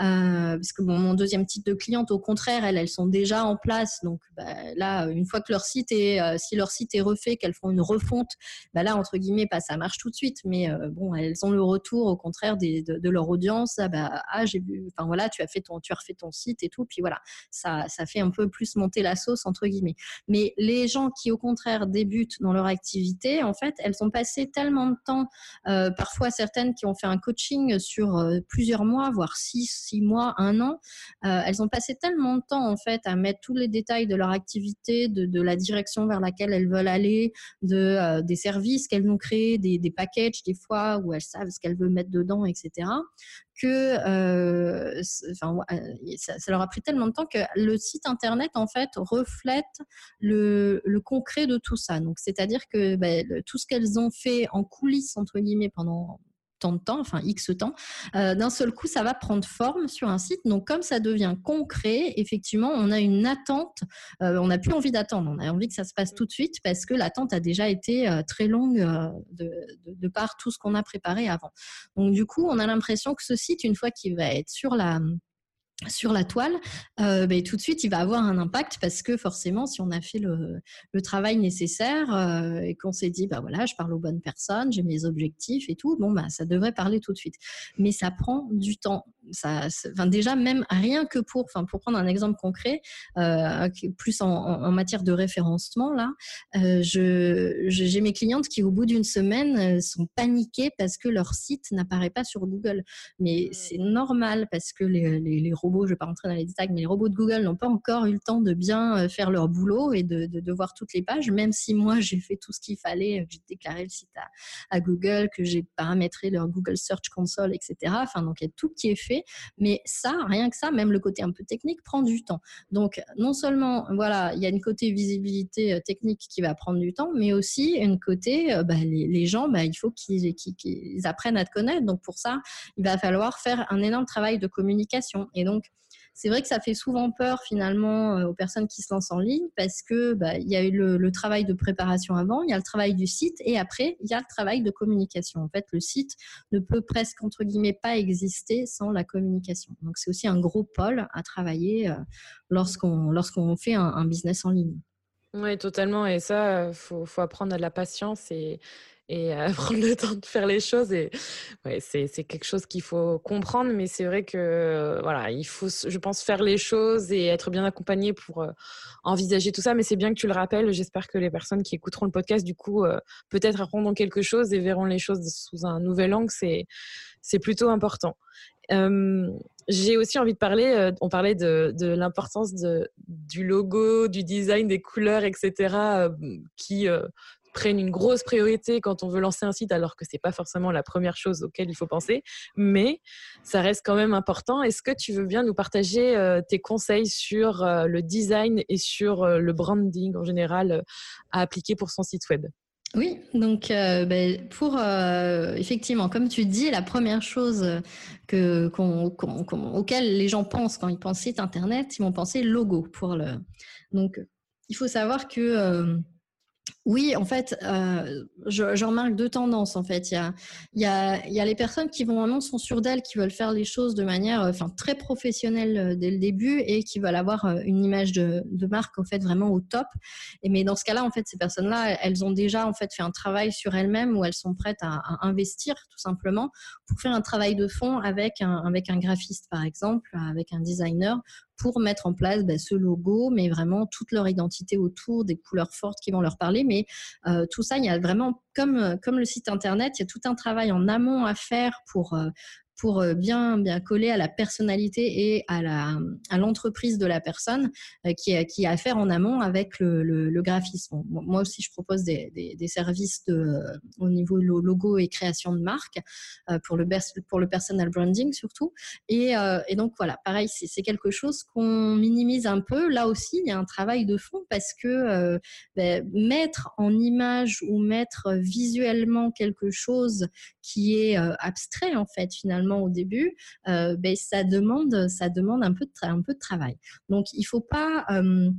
euh, parce que mon deuxième type de cliente, au contraire, elles, elles sont déjà en place. Donc bah, là, une fois que leur site est, si leur site est refait, qu'elles font une refonte bah là, entre guillemets, pas ça marche tout de suite, mais euh, bon, elles ont le retour au contraire de, leur audience. Ah, bah, ah, j'ai vu, enfin voilà, tu as fait ton, tu as refait ton site et tout, puis voilà, ça, ça fait un peu plus monter la sauce entre guillemets. Mais les gens qui au contraire débutent dans leur activité, en fait, elles ont passé tellement de temps, euh, parfois certaines qui ont fait un coaching sur euh, plusieurs mois, voire six, six mois, un an, elles ont passé tellement de temps en fait à mettre tous les détails de leur activité, de, de la direction vers laquelle elles veulent aller, de des services qu'elles vont créer, des, packages des fois où elles savent ce qu'elles veulent mettre dedans, etc. Que euh, enfin, ça, leur a pris tellement de temps que le site internet en fait reflète le, le concret de tout ça. C'est-à-dire que ben, tout ce qu'elles ont fait en coulisses entre guillemets pendant tant de temps, enfin X temps, euh, d'un seul coup, ça va prendre forme sur un site. Donc, comme ça devient concret, effectivement, on a une attente. Euh, on n'a plus envie d'attendre. On a envie que ça se passe tout de suite parce que l'attente a déjà été euh, très longue de, de, par tout ce qu'on a préparé avant. Donc, du coup, on a l'impression que ce site, une fois qu'il va être sur la sur la toile, euh, ben, tout de suite, il va avoir un impact parce que forcément, si on a fait le, travail nécessaire euh, et qu'on s'est dit, bah voilà, je parle aux bonnes personnes, j'ai mes objectifs et tout, bon, bah, ça devrait parler tout de suite. Mais ça prend du temps. Ça, enfin, déjà, même rien que pour, enfin, pour prendre un exemple concret, euh, plus en, matière de référencement, là, j'ai mes clientes qui, au bout d'une semaine, sont paniquées parce que leur site n'apparaît pas sur Google. Mais mmh. c'est normal parce que les, les, les je ne vais pas rentrer dans les détails, mais les robots de Google n'ont pas encore eu le temps de bien euh, faire leur boulot et de, voir toutes les pages, même si moi j'ai fait tout ce qu'il fallait, j'ai déclaré le site à, Google, que j'ai paramétré leur Google Search Console, etc. Enfin, donc il y a tout qui est fait, mais ça, rien que ça, même le côté un peu technique prend du temps. Donc non seulement, voilà, il y a une côté visibilité euh, technique qui va prendre du temps, mais aussi une côté, euh, bah, les, gens, bah, il faut qu'ils apprennent à te connaître. Donc pour ça, il va falloir faire un énorme travail de communication. Et donc donc, c'est vrai que ça fait souvent peur finalement euh, aux personnes qui se lancent en ligne parce que bah, il y a eu le, travail de préparation avant, il y a le travail du site et après il y a le travail de communication. En fait, le site ne peut presque entre guillemets pas exister sans la communication. Donc c'est aussi un gros pôle à travailler euh, lorsqu'on lorsqu'on fait un, business en ligne. Oui, totalement. Et ça, il faut, faut, apprendre à de la patience et, et à prendre le temps de faire les choses. Et ouais, c'est, quelque chose qu'il faut comprendre, mais c'est vrai que voilà, il faut, je pense, faire les choses et être bien accompagné pour euh, envisager tout ça. Mais c'est bien que tu le rappelles. J'espère que les personnes qui écouteront le podcast, du coup, euh, peut-être apprendront quelque chose et verront les choses sous un nouvel angle. C'est, plutôt important. j'ai aussi envie de parler, euh, on parlait de, de l'importance du logo, du design, des couleurs, etc., qui prennent une grosse priorité quand on veut lancer un site, alors que c'est pas forcément la première chose auquel il faut penser, mais ça reste quand même important. Est-ce que tu veux bien nous partager euh, tes conseils sur euh, le design et sur euh, le branding en général à appliquer pour son site web? Oui, donc ben, pour effectivement, comme tu dis, la première chose que, auquel les gens pensent quand ils pensent site internet, ils vont penser logo pour le. Donc, il faut savoir que oui, en fait, euh, je, remarque deux tendances. En fait, il y a, les personnes qui vont vraiment sont sûres d'elles, qui veulent faire les choses de manière, euh, très professionnelle euh, dès le début et qui veulent avoir euh, une image de, marque en fait vraiment au top. Et mais dans ce cas-là, en fait, ces personnes-là, elles ont déjà en fait fait un travail sur elles-mêmes où elles sont prêtes à, investir tout simplement pour faire un travail de fond avec un graphiste par exemple, avec un designer pour mettre en place bah, ce logo, mais vraiment toute leur identité autour, des couleurs fortes qui vont leur parler. Mais euh, tout ça, il y a vraiment, comme, comme le site internet, il y a tout un travail en amont à faire pour, euh, pour euh, bien, bien coller à la personnalité et à, la, à l'entreprise de la personne euh, qui, a, qui a à faire en amont avec le, graphisme. moi aussi, je propose des, des, services de, euh, au niveau logo et création de marque pour, le, pour le personal branding surtout. Et, et donc voilà, pareil, c'est, c'est quelque chose qu'on minimise un peu. Là aussi, il y a un travail de fond parce que ben, mettre en image ou mettre visuellement quelque chose qui est abstrait en fait finalement au début, euh, ben, ça demande, ça demande un peu de, un peu de travail. Donc, il faut pas euh,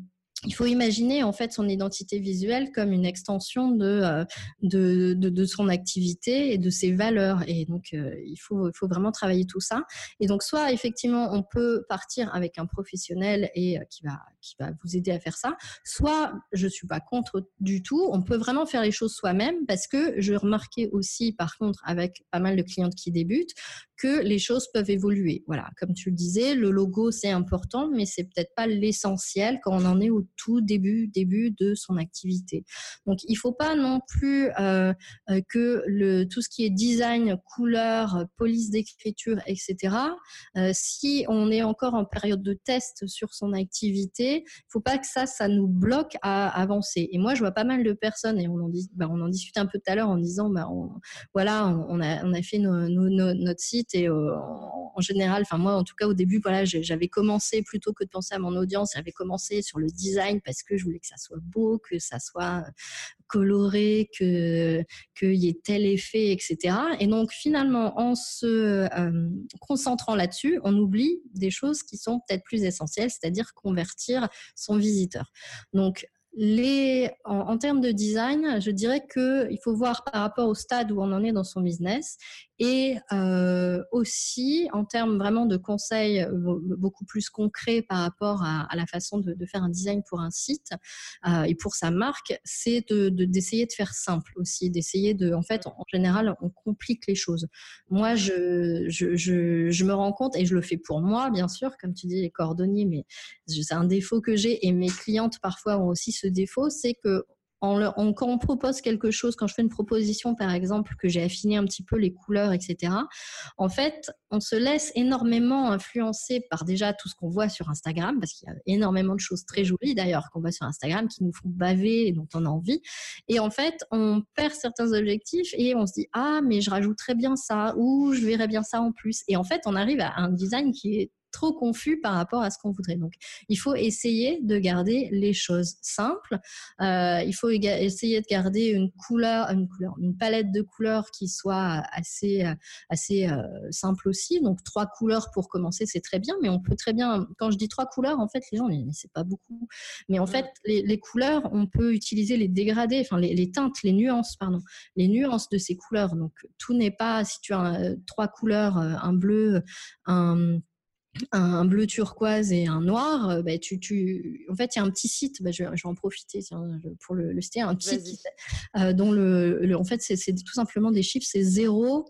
il faut imaginer en fait son identité visuelle comme une extension de, euh, de, de, son activité et de ses valeurs. Et donc, euh, il, faut, faut vraiment travailler tout ça. Et donc, soit effectivement, on peut partir avec un professionnel et euh, qui, va, qui va vous aider à faire ça, soit je ne suis pas contre du tout. On peut vraiment faire les choses soi-même parce que je remarquais aussi, par contre, avec pas mal de clientes qui débutent, que les choses peuvent évoluer. Voilà, comme tu le disais, le logo, c'est important, mais c'est peut-être pas l'essentiel quand on en est au tout début, début de son activité. Donc, il faut pas non plus euh, euh, que le, tout ce qui est design, couleur, police d'écriture, etc. Euh, si on est encore en période de test sur son activité, faut pas que ça, ça nous bloque à avancer. Et moi, je vois pas mal de personnes, et on en, dit, bah, on en discutait un peu tout à l'heure en disant, voilà, on, a, on a fait notre site et en, général, enfin moi, en tout cas, au début, voilà, j'avais commencé plutôt que de penser à mon audience, j'avais commencé sur le design parce que je voulais que ça soit beau, que ça soit euh, coloré, que qu'il y ait tel effet, etc. Et donc finalement, en se euh, concentrant là-dessus, on oublie des choses qui sont peut-être plus essentielles, c'est-à-dire convertir son visiteur. Donc les, en, termes de design, je dirais qu'il faut voir par rapport au stade où on en est dans son business et euh, aussi en termes vraiment de conseils beaucoup plus concrets par rapport à, la façon de, faire un design pour un site euh, et pour sa marque, c'est d'essayer de, faire simple aussi, d'essayer de, en fait, en, général, on complique les choses. Moi, je, je, je, je, me rends compte et je le fais pour moi, bien sûr, comme tu dis, les cordonniers, mais c'est un défaut que j'ai et mes clientes parfois ont aussi ce défaut, c'est que quand on propose quelque chose, quand je fais une proposition, par exemple, que j'ai affiné un petit peu les couleurs, etc., en fait, on se laisse énormément influencer par déjà tout ce qu'on voit sur Instagram, parce qu'il y a énormément de choses très jolies d'ailleurs qu'on voit sur Instagram qui nous font baver et dont on a envie. Et en fait, on perd certains objectifs et on se dit, ah, mais je rajouterais bien ça, ou je verrais bien ça en plus. Et en fait, on arrive à un design qui est trop confus par rapport à ce qu'on voudrait. Donc, il faut essayer de garder les choses simples. Euh, il faut essayer de garder une couleur, une couleur, une palette de couleurs qui soit assez, assez euh, simple aussi. Donc, trois couleurs pour commencer, c'est très bien. Mais on peut très bien, quand je dis trois couleurs, en fait, les gens, mais, c'est pas beaucoup. Mais en fait, les, couleurs, on peut utiliser les dégradés, enfin les, les, teintes, les nuances, pardon, les nuances de ces couleurs. Donc, tout n'est pas si tu as euh, trois couleurs, un bleu, un un bleu turquoise et un noir, euh, bah, tu, tu... en fait, il y a un petit site, bah, je, vais en profiter pour le, le citer, un petit euh, dont le, en fait, c'est tout simplement des chiffres, c'est 0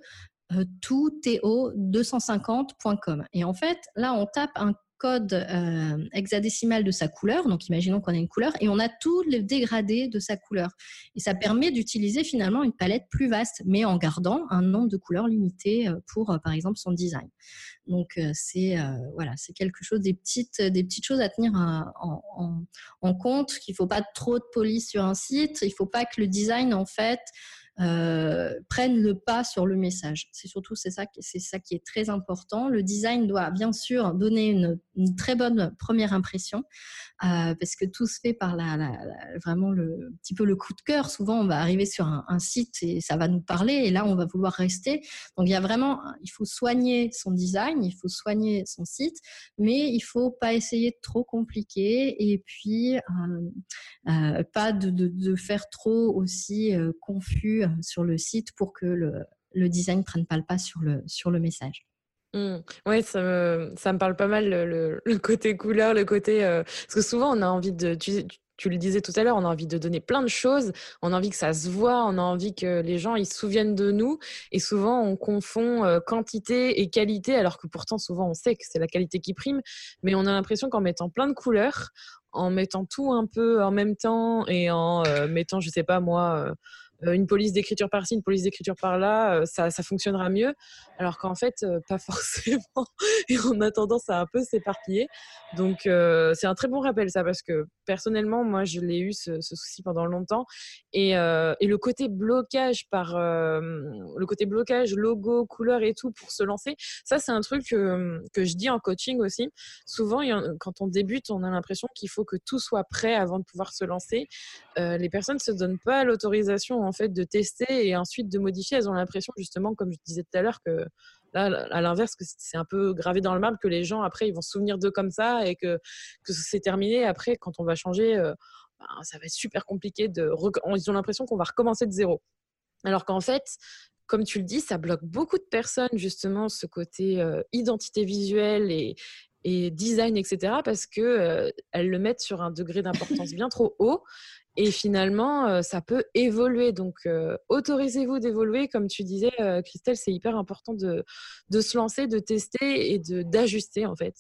euh, tout to250.com. Et en fait, là, on tape un code euh, hexadécimal de sa couleur, donc imaginons qu'on a une couleur, et on a tous les dégradés de sa couleur. Et ça permet d'utiliser finalement une palette plus vaste, mais en gardant un nombre de couleurs limité euh, pour, euh, par exemple, son design. Donc c'est voilà, c'est quelque chose des petites des petites choses à tenir en, compte. Qu'il faut pas trop de police sur un site. Il faut pas que le design en fait euh, prennent le pas sur le message. C'est surtout c'est ça, c'est ça qui est très important. Le design doit bien sûr donner une, une très bonne première impression euh, parce que tout se fait par la, vraiment le petit peu le coup de cœur. Souvent, on va arriver sur un, site et ça va nous parler et là, on va vouloir rester. Donc, il y a vraiment, il faut soigner son design, il faut soigner son site, mais il faut pas essayer de trop compliquer et puis euh, euh, pas de, de, faire trop aussi confus sur le site pour que le, le design prenne pas le pas sur le, sur le message. Mmh. Oui, ça me, ça me parle pas mal le, le, côté couleur, le côté. Euh, parce que souvent, on a envie de. Tu, tu le disais tout à l'heure, on a envie de donner plein de choses, on a envie que ça se voit, on a envie que les gens ils se souviennent de nous. Et souvent, on confond euh, quantité et qualité, alors que pourtant, souvent, on sait que c'est la qualité qui prime. Mais on a l'impression qu'en mettant plein de couleurs, en mettant tout un peu en même temps et en euh, mettant, je sais pas moi une police d'écriture par-ci, une police d'écriture par-là, euh, ça, fonctionnera mieux. Alors qu'en fait, euh, pas forcément. et on a tendance à un peu s'éparpiller. Donc, c'est un très bon rappel, ça, parce que personnellement, moi, je l'ai eu ce, souci pendant longtemps. Et, et, le côté blocage par le côté blocage, logo, couleur et tout pour se lancer, ça, c'est un truc que, que je dis en coaching aussi. Souvent, quand on débute, on a l'impression qu'il faut que tout soit prêt avant de pouvoir se lancer. les personnes ne se donnent pas l'autorisation en fait de tester et ensuite de modifier. Elles ont l'impression justement, comme je disais tout à l'heure, que là, à l'inverse, que c'est un peu gravé dans le marbre, que les gens après ils vont se souvenir d'eux comme ça et que, que c'est terminé. Après, quand on va changer, euh, ben, ça va être super compliqué de. Ils ont l'impression qu'on va recommencer de zéro. Alors qu'en fait, comme tu le dis, ça bloque beaucoup de personnes, justement, ce côté euh, identité visuelle et, et design, etc., parce qu'elles euh, elles le mettent sur un degré d'importance bien trop haut. Et finalement, euh, ça peut évoluer. Donc, euh, autorisez-vous d'évoluer. Comme tu disais, Christelle, c'est hyper important de, de, se lancer, de tester et d'ajuster, en fait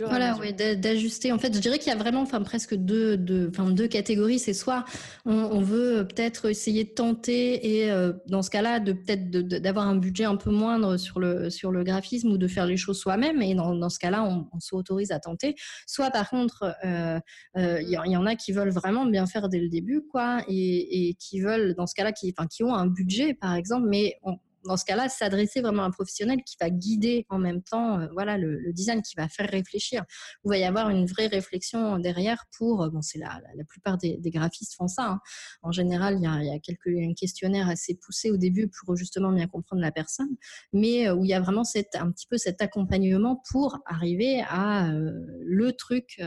voilà, oui, d'ajuster. En fait, je dirais qu'il y a vraiment enfin, presque deux, deux, enfin, deux catégories. C'est soit on, veut peut-être essayer de tenter et euh, dans ce cas-là, de peut-être d'avoir un budget un peu moindre sur le, sur le graphisme ou de faire les choses soi-même. Et dans, dans ce cas-là, on, on s'autorise à tenter. Soit par contre, euh, euh, il y, en a qui veulent vraiment bien faire dès le début, quoi, et, et qui veulent, dans ce cas-là, qui, enfin, qui ont un budget, par exemple, mais on, dans ce cas-là, s'adresser vraiment à un professionnel qui va guider en même temps euh, voilà, le, design, qui va faire réfléchir. Il va y avoir une vraie réflexion derrière pour, euh, bon, c'est la, la, plupart des, graphistes font ça. Hein. En général, il y, a, quelques, un questionnaire assez poussé au début pour justement bien comprendre la personne, mais euh, où il y a vraiment un petit peu cet accompagnement pour arriver à le truc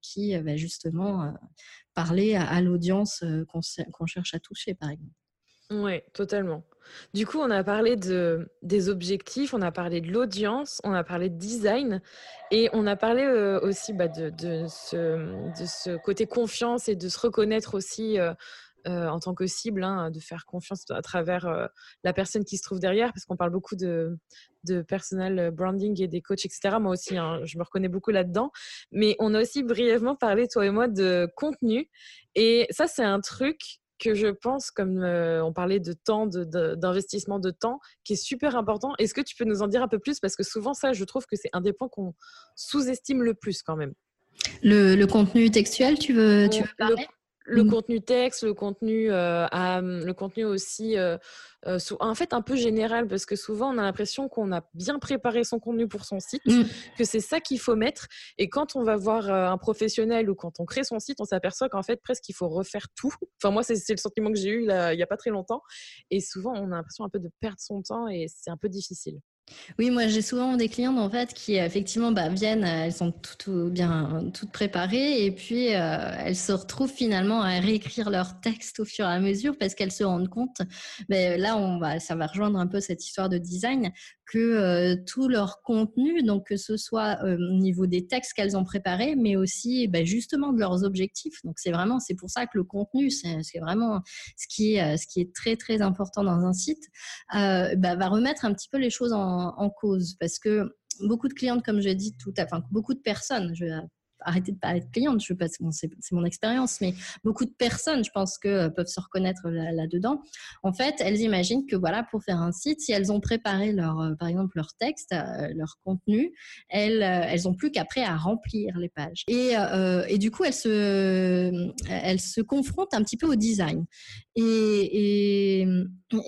qui va justement parler à l'audience qu'on cherche à toucher, par exemple. Oui, totalement. Du coup, on a parlé de, des objectifs, on a parlé de l'audience, on a parlé de design et on a parlé euh, aussi bah, de, de, ce, côté confiance et de se reconnaître aussi euh, euh, en tant que cible, hein, de faire confiance à travers la personne qui se trouve derrière, parce qu'on parle beaucoup de, de personnel branding et des coachs, etc. Moi aussi, hein, je me reconnais beaucoup là-dedans. Mais on a aussi brièvement parlé, toi et moi, de contenu. Et ça, c'est un truc que je pense, comme on parlait de temps, d'investissement de, temps, qui est super important. Est-ce que tu peux nous en dire un peu plus? Parce que souvent, ça, je trouve que c'est un des points qu'on sous-estime le plus quand même. Le, contenu textuel, tu veux, tu veux parler? Le mmh. contenu texte, le contenu, euh, le contenu aussi, euh, euh, en fait, un peu général, parce que souvent, on a l'impression qu'on a bien préparé son contenu pour son site, mmh. que c'est ça qu'il faut mettre. Et quand on va voir un professionnel ou quand on crée son site, on s'aperçoit qu'en fait, presque, il faut refaire tout. Enfin, moi, c'est le sentiment que j'ai eu là, il n'y a pas très longtemps. Et souvent, on a l'impression un peu de perdre son temps et c'est un peu difficile. Oui, moi j'ai souvent des clientes en fait qui effectivement bah, viennent, elles sont toutes bien toutes préparées et puis euh, elles se retrouvent finalement à réécrire leur texte au fur et à mesure parce qu'elles se rendent compte. Mais là, on va, ça va rejoindre un peu cette histoire de design que euh, tout leur contenu, donc que ce soit euh, au niveau des textes qu'elles ont préparés, mais aussi bah, justement de leurs objectifs. Donc c'est vraiment, c'est pour ça que le contenu, c'est vraiment ce qui est ce qui est très très important dans un site, bah, va remettre un petit peu les choses en en, cause parce que beaucoup de clientes, comme je dit tout, enfin beaucoup de personnes, je arrêter de parler de clientes, je pas, c'est mon expérience, mais beaucoup de personnes, je pense que euh, peuvent se reconnaître là-dedans. en fait, elles imaginent que voilà, pour faire un site, si elles ont préparé leur, euh, par exemple, leur texte, euh, leur contenu, elles, elles ont plus qu'après à remplir les pages. Et, et du coup, elles se, elles se confrontent un petit peu au design. et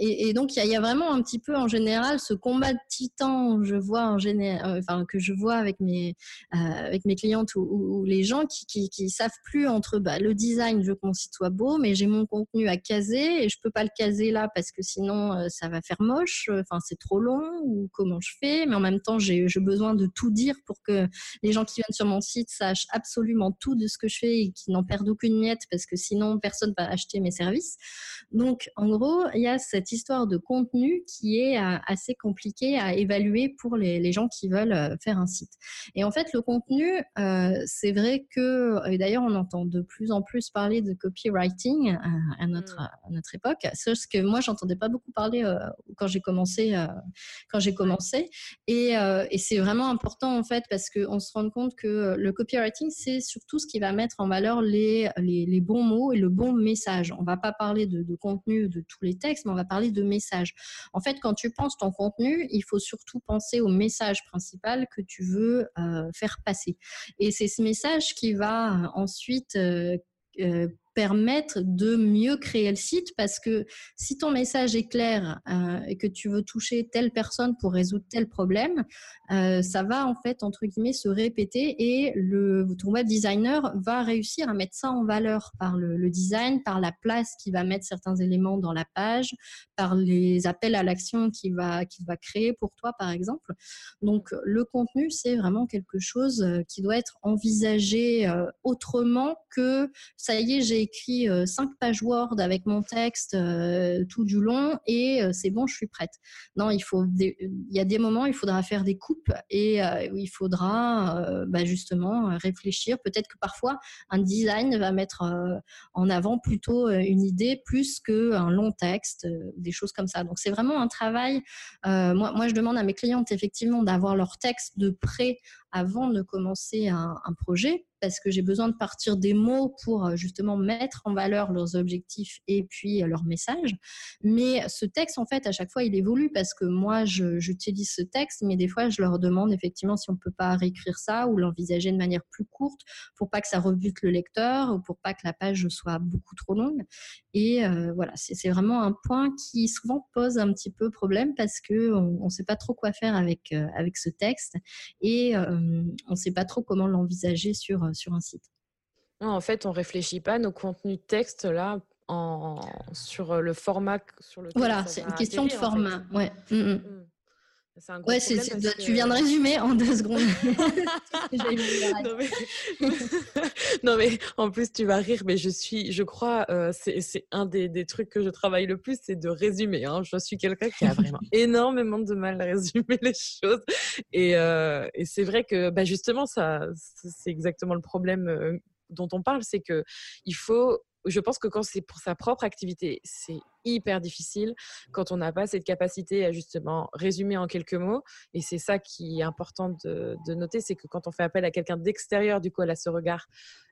et, donc, il y, a vraiment un petit peu en général ce combat de titan, euh, que je vois avec mes, euh, clientes ou, les gens qui, qui, qui, savent plus entre bah, le design, je veux que mon site soit beau, mais j'ai mon contenu à caser et je peux pas le caser là parce que sinon euh, ça va faire moche, enfin, c'est trop long ou comment je fais, mais en même temps, j'ai besoin de tout dire pour que les gens qui viennent sur mon site sachent absolument tout de ce que je fais et qu'ils n'en perdent aucune miette parce que sinon personne va acheter mes services. Donc, en gros, il y a cette histoire de contenu qui est euh, assez compliquée à évaluer pour les, gens qui veulent euh, faire un site. Et en fait, le contenu, euh, c'est vrai que, et d'ailleurs, on entend de plus en plus parler de copywriting à, notre, mm. notre époque, ce que moi, j'entendais pas beaucoup parler quand j'ai commencé. quand j'ai commencé. Et, et c'est vraiment important, en fait, parce qu'on se rend compte que le copywriting, c'est surtout ce qui va mettre en valeur les, les, les, bons mots et le bon message. On va pas parler de, de contenu de tous les textes, mais on va parler de message. En fait, quand tu penses ton contenu, il faut surtout penser au message principal que tu veux euh, faire passer. Et c'est ce message qui va euh, ensuite euh, permettre de mieux créer le site parce que si ton message est clair euh, et que tu veux toucher telle personne pour résoudre tel problème, euh, ça va en fait entre guillemets se répéter et le ton web designer va réussir à mettre ça en valeur par le, design, par la place qui va mettre certains éléments dans la page, par les appels à l'action qu'il va qu'il va créer pour toi par exemple. Donc le contenu c'est vraiment quelque chose euh, qui doit être envisagé autrement que ça y est j'ai écrit euh, cinq pages Word avec mon texte euh, tout du long et euh, c'est bon, je suis prête. Non, il faut, y a des moments, il faudra faire des coupes et il faudra bah, justement réfléchir. Peut-être que parfois un design va mettre en avant plutôt une idée plus qu'un long texte, des choses comme ça. Donc c'est vraiment un travail. moi, moi, je demande à mes clientes effectivement d'avoir leur texte de près avant de commencer un projet parce que j'ai besoin de partir des mots pour euh, justement mettre en valeur leurs objectifs et puis euh, leurs messages. Mais ce texte, en fait, à chaque fois, il évolue parce que moi, j'utilise ce texte, mais des fois, je leur demande effectivement si on peut pas réécrire ça ou l'envisager de manière plus courte pour pas que ça rebute le lecteur ou pour pas que la page soit beaucoup trop longue. Et euh, voilà, c'est vraiment un point qui souvent pose un petit peu problème parce que on ne sait pas trop quoi faire avec, avec ce texte et on ne sait pas trop comment l'envisager sur euh, sur un site. en fait, on réfléchit pas nos contenus texte là en, sur le format sur le. Voilà, c'est une question de format. Ouais. Mm, ouais, tu viens de résumer en deux secondes. non, mais... en plus tu vas rire, mais je suis, je crois, euh, c'est un des, des, trucs que je travaille le plus, c'est de résumer. Hein. Je suis quelqu'un qui a vraiment énormément de mal à résumer les choses, et, euh, et c'est vrai que bah, justement ça, c'est exactement le problème euh, dont on parle, c'est que il faut je pense que quand c'est pour sa propre activité, c'est hyper difficile quand on n'a pas cette capacité à justement résumer en quelques mots. Et c'est ça qui est important de, noter, c'est que quand on fait appel à quelqu'un d'extérieur, du coup, elle a ce regard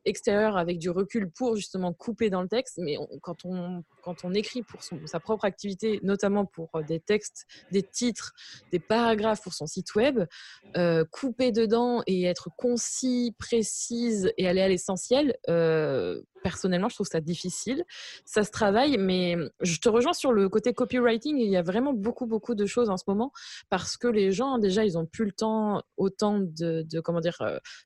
extérieur avec du recul pour justement couper dans le texte. Mais quand, on, quand on écrit pour sa propre activité, notamment pour euh, des textes, des titres, des paragraphes pour son site web, euh, couper dedans et être concis, précise et aller à l'essentiel, euh, personnellement, je trouve ça difficile. Ça se travaille, mais je te rejoins sur le côté copywriting. Il y a vraiment beaucoup, beaucoup de choses en ce moment parce que les gens, déjà, ils ont plus le temps, autant de, comment dire,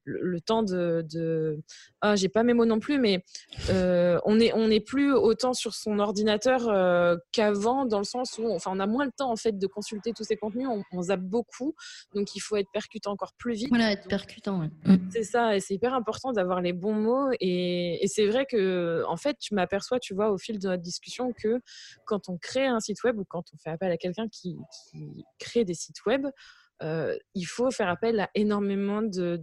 le, temps de, ah, j'ai pas mes mots non plus, mais euh, on n'est on est plus autant sur son ordinateur euh, qu'avant, dans le sens où enfin, on a moins le temps en fait de consulter tous ces contenus, on, zappe beaucoup, donc il faut être percutant encore plus vite. Voilà, être percutant. Mm. C'est ça, et c'est hyper important d'avoir les bons mots. Et, et c'est vrai que, en fait, tu m'aperçois, tu vois, au fil de notre discussion, que quand on crée un site web ou quand on fait appel à quelqu'un qui, crée des sites web, euh, il faut faire appel à énormément de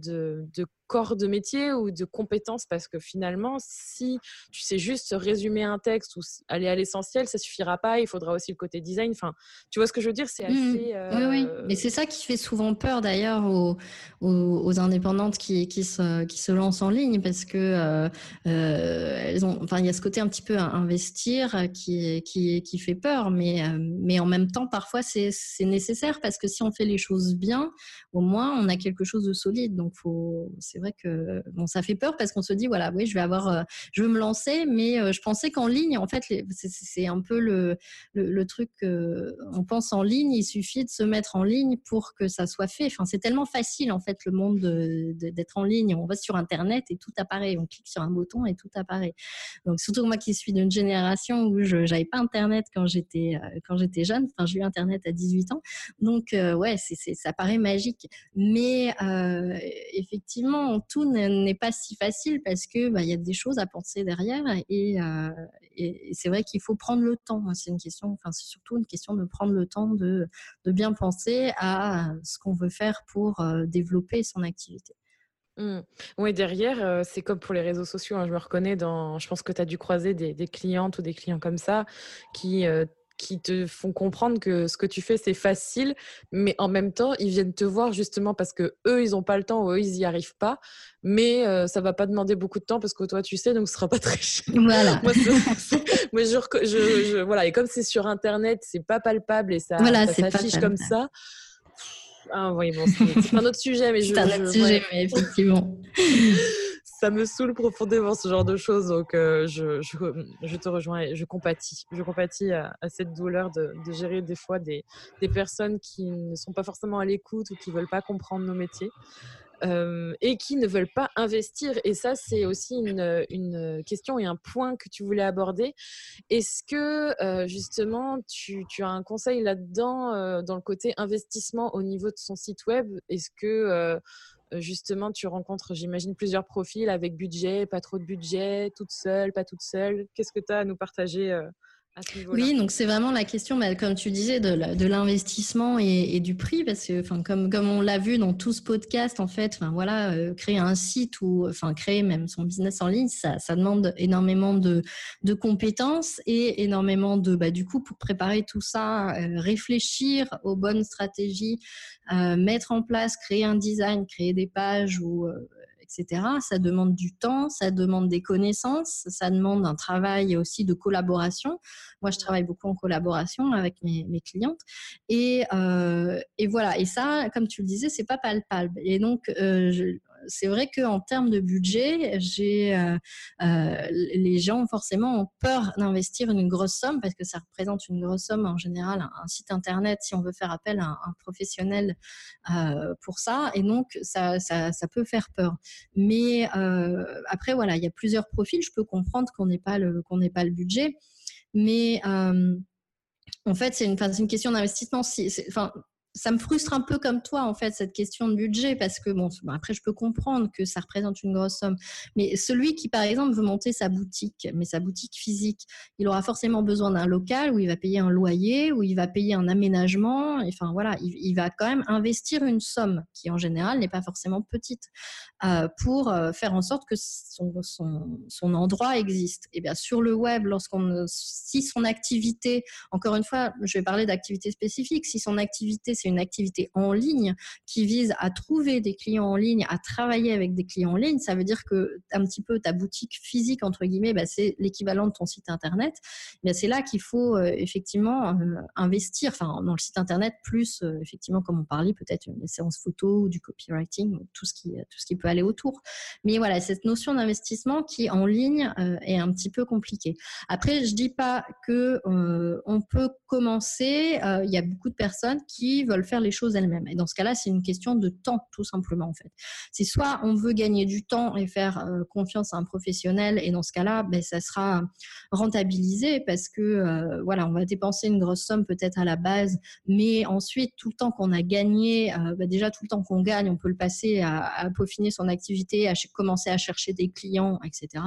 corps de métier ou de compétences parce que finalement, si tu sais juste résumer un texte ou aller à l'essentiel, ça suffira pas. Il faudra aussi le côté design. Enfin, tu vois ce que je veux dire? C'est mmh. assez. Oui, oui. Euh, Mais c'est ça qui fait souvent peur d'ailleurs aux, aux, indépendantes qui, qui, se, qui se lancent en ligne parce que euh, euh, elles ont. Enfin, il y a ce côté un petit peu à investir qui, qui, qui fait peur. Mais, mais en même temps, parfois, c'est nécessaire parce que si on fait les choses bien, au moins, on a quelque chose de solide. Donc, faut, c'est vrai que bon, ça fait peur parce qu'on se dit voilà, oui, je vais avoir, je veux me lancer, mais je pensais qu'en ligne, en fait, c'est un peu le, le, truc. on pense en ligne, il suffit de se mettre en ligne pour que ça soit fait. Enfin, c'est tellement facile en fait le monde d'être en ligne. On va sur Internet et tout apparaît. On clique sur un bouton et tout apparaît. Donc surtout moi qui suis d'une génération où je n'avais pas Internet quand j'étais quand j'étais jeune. Enfin, j'ai eu Internet à 18 ans. Donc ouais, c'est ça paraît magique. Mais euh, effectivement, tout n'est pas si facile parce que bah, il y a des choses à penser derrière et, euh, c'est vrai qu'il faut prendre le temps. C'est une question, enfin c'est surtout une question de prendre le temps de, bien penser à ce qu'on veut faire pour euh, développer son activité. Mmh. Oui, derrière, c'est comme pour les réseaux sociaux. Hein, je me reconnais dans. Je pense que tu as dû croiser des, clientes ou des clients comme ça qui qui te font comprendre que ce que tu fais c'est facile, mais en même temps ils viennent te voir justement parce que eux ils n'ont pas le temps ou eux ils y arrivent pas, mais ça ça va pas demander beaucoup de temps parce que toi tu sais donc ce sera pas très cher. Voilà. moi, je, je, voilà et comme c'est sur internet c'est pas palpable et ça, voilà, s'affiche comme ça. Ah oui bon c'est un autre sujet mais je. C'est un autre sujet mais effectivement. Ça me saoule profondément ce genre de choses. Donc, euh, je, je, te rejoins et je compatis. Je compatis à, cette douleur de, gérer des fois des, des, personnes qui ne sont pas forcément à l'écoute ou qui ne veulent pas comprendre nos métiers. Euh, et qui ne veulent pas investir. Et ça, c'est aussi une, une, question et un point que tu voulais aborder. Est-ce que euh, justement, tu, tu, as un conseil là-dedans dans le côté investissement au niveau de son site web? Est-ce que justement, tu rencontres, j'imagine, plusieurs profils avec budget, pas trop de budget, toute seule, pas toute seule. Qu'est-ce que tu as à nous partager oui, donc c'est vraiment la question, bah, comme tu disais, de l'investissement et, du prix, parce que, enfin, comme, on l'a vu dans tout ce podcast, en fait, enfin, voilà, euh, créer un site ou, enfin, créer même son business en ligne, ça, demande énormément de, de, compétences et énormément de, bah, du coup, pour préparer tout ça, euh, réfléchir aux bonnes stratégies, euh, mettre en place, créer un design, créer des pages ou etc. Ça demande du temps, ça demande des connaissances, ça demande un travail aussi de collaboration. Moi, je travaille beaucoup en collaboration avec mes, clientes. Et, euh, et, voilà. Et ça, comme tu le disais, c'est pas palpable. Et donc, euh, c'est vrai qu'en termes de budget, euh, euh, les gens forcément ont peur d'investir une grosse somme parce que ça représente une grosse somme en général, un, site internet si on veut faire appel à un, professionnel euh, pour ça. Et donc, ça, peut faire peur. Mais après, voilà, il y a plusieurs profils. Je peux comprendre qu'on n'ait pas le, qu'on pas le budget. Mais en fait, c'est une, question d'investissement. Ça me frustre un peu comme toi, en fait, cette question de budget, parce que, bon, après, je peux comprendre que ça représente une grosse somme. Mais celui qui, par exemple, veut monter sa boutique, mais sa boutique physique, il aura forcément besoin d'un local où il va payer un loyer, où il va payer un aménagement. Enfin, voilà, il, va quand même investir une somme qui, en général, n'est pas forcément petite euh, pour euh, faire en sorte que son, endroit existe. Et bien, sur le web, lorsqu'on, si son activité, encore une fois, je vais parler d'activité spécifique, si son activité, c'est une activité en ligne qui vise à trouver des clients en ligne, à travailler avec des clients en ligne. Ça veut dire que un petit peu ta boutique physique entre guillemets, bah, c'est l'équivalent de ton site internet. Mais c'est là qu'il faut euh, effectivement euh, investir, enfin dans le site internet plus euh, effectivement comme on parlait peut-être une séance photo ou du copywriting, tout ce qui tout ce qui peut aller autour. Mais voilà cette notion d'investissement qui en ligne est un petit peu compliquée. Après je dis pas que on peut commencer. Il y a beaucoup de personnes qui veulent faire les choses elles-mêmes. Et dans ce cas-là, c'est une question de temps, tout simplement, en fait. C'est soit on veut gagner du temps et faire euh, confiance à un professionnel, et dans ce cas-là, ben, ça sera rentabilisé parce que, euh, voilà, on va dépenser une grosse somme peut-être à la base, mais ensuite, tout le temps qu'on a gagné, euh, ben, déjà tout le temps qu'on gagne, on peut le passer à, peaufiner son activité, à commencer à chercher des clients, etc.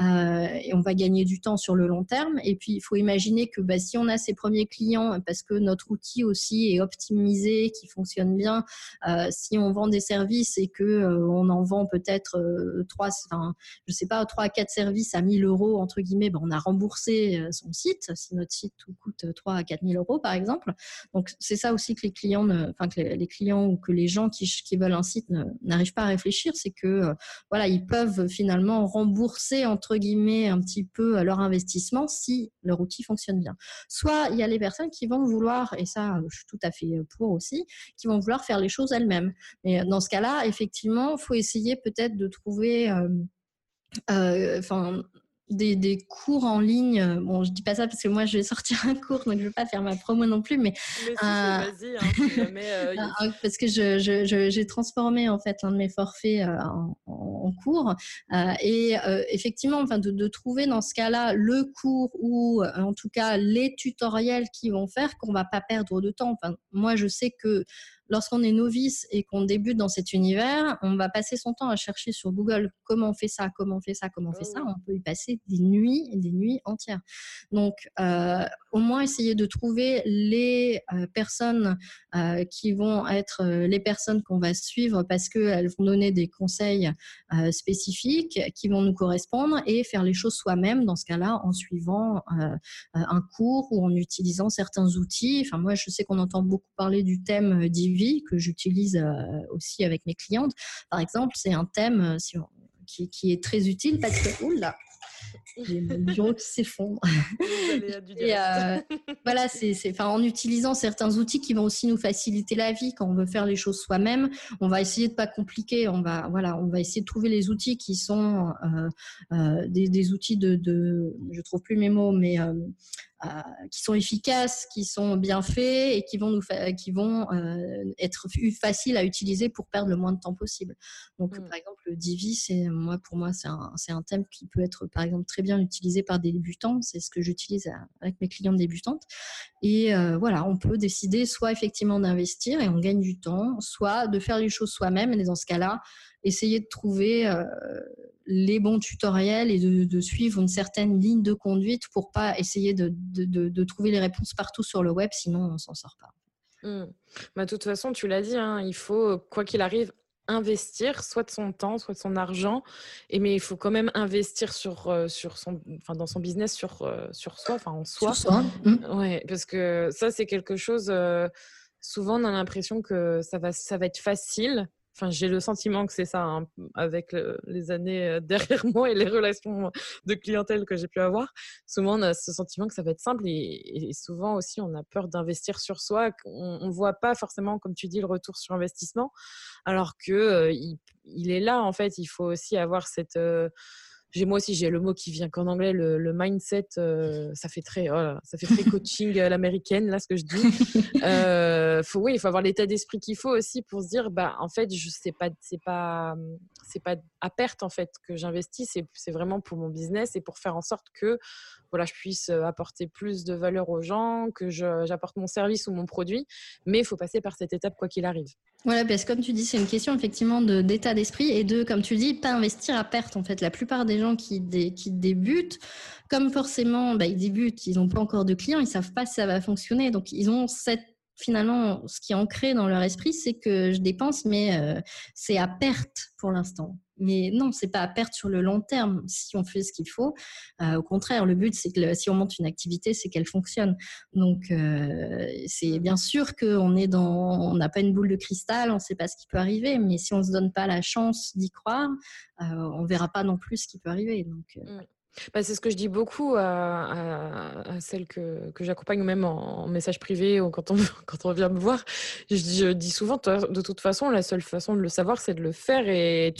et on va gagner du temps sur le long terme. Et puis, il faut imaginer que ben, si on a ses premiers clients, parce que notre outil aussi est optimisé, optimisé, qui fonctionne bien. Euh, si on vend des services et que euh, on en vend peut-être euh, trois, enfin, je sais pas, trois à quatre services à 1000 euros entre guillemets, ben, on a remboursé son site. Si notre site coûte 3 à 4 000 euros par exemple, donc c'est ça aussi que les clients, enfin que les, clients ou que les gens qui, qui veulent un site n'arrivent pas à réfléchir, c'est que voilà, ils peuvent finalement rembourser entre guillemets un petit peu leur investissement si leur outil fonctionne bien. Soit il y a les personnes qui vont vouloir, et ça je suis tout à fait et pour aussi, qui vont vouloir faire les choses elles-mêmes. Mais dans ce cas-là, effectivement, faut essayer peut-être de trouver... Enfin, des, cours en ligne. Euh, bon, je dis pas ça parce que moi, je vais sortir un cours, donc je veux pas faire ma promo non plus, mais, mais si, vas-y, euh, parce que j'ai transformé en fait un de mes forfaits euh, en, cours et effectivement, enfin, de, de, trouver dans ce cas-là le cours ou en tout cas les tutoriels qui vont faire qu'on va pas perdre de temps. Enfin, moi, je sais que lorsqu'on est novice et qu'on débute dans cet univers, on va passer son temps à chercher sur Google comment on fait ça, comment on fait ça, comment on fait ça. Oh. On peut y passer des nuits et des nuits entières. Donc, euh, au moins essayer de trouver les euh, personnes euh, qui vont être les personnes qu'on va suivre parce qu'elles vont donner des conseils spécifiques qui vont nous correspondre et faire les choses soi-même dans ce cas-là en suivant un cours ou en utilisant certains outils. Enfin, moi, je sais qu'on entend beaucoup parler du thème divin que j'utilise euh, aussi avec mes clientes. Par exemple, c'est un thème euh, qui, est très utile parce que, oula, j'ai mon bureau qui s'effondre. Euh, voilà, c'est, enfin, en utilisant certains outils qui vont aussi nous faciliter la vie quand on veut faire les choses soi-même. On va essayer de pas compliquer. On va, voilà, on va essayer de trouver les outils qui sont des, outils de, de, je trouve plus mes mots, mais euh, qui sont efficaces, qui sont bien faits et qui vont, nous qui vont euh, être faciles à utiliser pour perdre le moins de temps possible. Donc, mm. par exemple, le Divi, c'est, moi, pour moi, c'est un, un, thème qui peut être, par exemple, très bien utilisé par des débutants. C'est ce que j'utilise avec mes clientes débutantes. Et euh, voilà, on peut décider soit effectivement d'investir et on gagne du temps, soit de faire les choses soi-même. Et dans ce cas-là, essayer de trouver euh, les bons tutoriels et de, suivre une certaine ligne de conduite pour pas essayer de, de, trouver les réponses partout sur le web, sinon on s'en sort pas. Mmh. Bah, de toute façon, tu l'as dit, hein, il faut, quoi qu'il arrive, investir soit de son temps, soit de son argent, et, mais il faut quand même investir sur, euh, sur son, enfin, dans son business sur, euh, sur soi, enfin en soi. Sur soi. Mmh. Ouais, parce que ça, c'est quelque chose, souvent on a l'impression que ça va, ça va être facile, Enfin, j'ai le sentiment que c'est ça, hein, avec les années euh, derrière moi et les relations de clientèle que j'ai pu avoir. Souvent, on a ce sentiment que ça va être simple et, souvent aussi, on a peur d'investir sur soi. On ne voit pas forcément, comme tu dis, le retour sur investissement, alors que euh, est là, en fait. Il faut aussi avoir cette... Euh, j'ai moi aussi j'ai le mot qui vient qu'en anglais le, mindset euh, ça fait très oh ça fait très coaching à l'américaine là ce que je dis. Euh, faut oui il faut avoir l'état d'esprit qu'il faut aussi pour se dire bah en fait je sais pas c'est pas c'est pas à perte en fait que j'investis. C'est vraiment pour mon business et pour faire en sorte que voilà je puisse euh, apporter plus de valeur aux gens que j'apporte mon service ou mon produit. Mais il faut passer par cette étape quoi qu'il arrive voilà, parce que comme tu dis, c'est une question effectivement d'état d'esprit et de, comme tu dis, pas investir à perte. En fait, la plupart des gens qui, qui débutent, comme forcément, bah, ils débutent, ils n'ont pas encore de clients, ils savent pas si ça va fonctionner. Donc, ils ont cette finalement, ce qui est ancré dans leur esprit, c'est que je dépense, mais euh, c'est à perte pour l'instant. Mais non, c'est pas à perte sur le long terme si on fait ce qu'il faut. Euh, au contraire, le but, c'est que si on monte une activité, c'est qu'elle fonctionne. Donc, euh, c'est bien sûr qu'on est dans, on n'a pas une boule de cristal, on ne sait pas ce qui peut arriver. Mais si on ne se donne pas la chance d'y croire, on verra pas non plus ce qui peut arriver. Donc, mm. Bah, c'est ce que je dis beaucoup à, celles que, que j'accompagne, même en, message privé ou quand on, quand on vient me voir. Je, dis souvent, de toute façon, la seule façon de le savoir, c'est de le faire. Et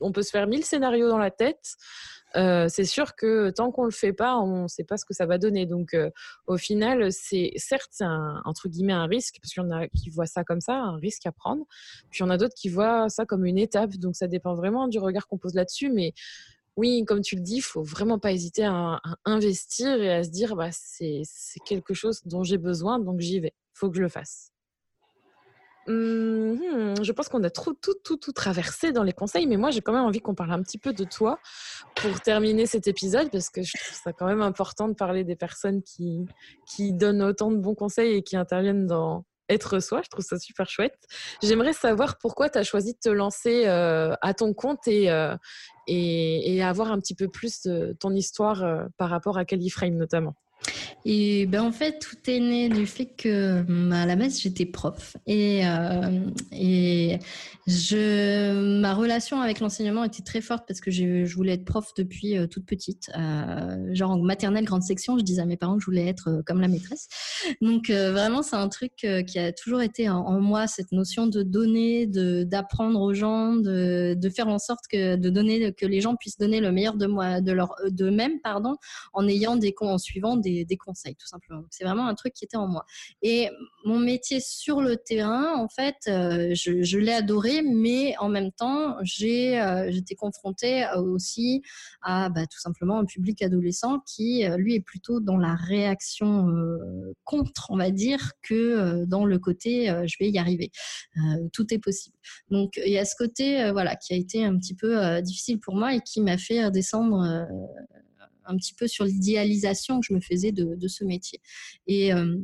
on peut se faire mille scénarios dans la tête. Euh, c'est sûr que tant qu'on le fait pas, on ne sait pas ce que ça va donner. Donc, euh, au final, c'est certes un, entre guillemets un risque parce qu'il y en a qui voient ça comme ça, un risque à prendre. Puis il y en a d'autres qui voient ça comme une étape. Donc, ça dépend vraiment du regard qu'on pose là-dessus. Mais oui, comme tu le dis, il faut vraiment pas hésiter à, investir et à se dire bah, c'est quelque chose dont j'ai besoin, donc j'y vais. Il faut que je le fasse. Mmh, je pense qu'on a tout, tout, tout, tout traversé dans les conseils, mais moi j'ai quand même envie qu'on parle un petit peu de toi pour terminer cet épisode parce que je trouve ça quand même important de parler des personnes qui, qui donnent autant de bons conseils et qui interviennent dans, être soi. Je trouve ça super chouette. J'aimerais savoir pourquoi tu as choisi de te lancer euh, à ton compte euh, et, et, avoir un petit peu plus de ton histoire euh, par rapport à Califrame notamment. Et ben en fait, tout est né du fait que à la base j'étais prof et euh, et je ma relation avec l'enseignement était très forte parce que je, je voulais être prof depuis euh, toute petite, euh, genre en maternelle grande section. Je disais à mes parents que je voulais être comme la maîtresse. Donc vraiment, c'est un truc qui a toujours été en, en, moi cette notion de donner, de d'apprendre aux gens, de de faire en sorte que de donner que les gens puissent donner le meilleur de moi, de leur d'eux-mêmes, pardon, en ayant des en suivant des, des conseils tout simplement. C'est vraiment un truc qui était en moi. Et mon métier sur le terrain, en fait, euh, je, l'ai adoré, mais en même temps, j'ai euh, j'étais confrontée aussi à bah, tout simplement un public adolescent qui, euh, lui, est plutôt dans la réaction contre, on va dire, que dans le côté je vais y arriver. tout est possible. Donc, il y a ce côté, voilà, qui a été un petit peu difficile pour moi et qui m'a fait descendre un petit peu sur l'idéalisation que je me faisais de, de ce métier. Et euh,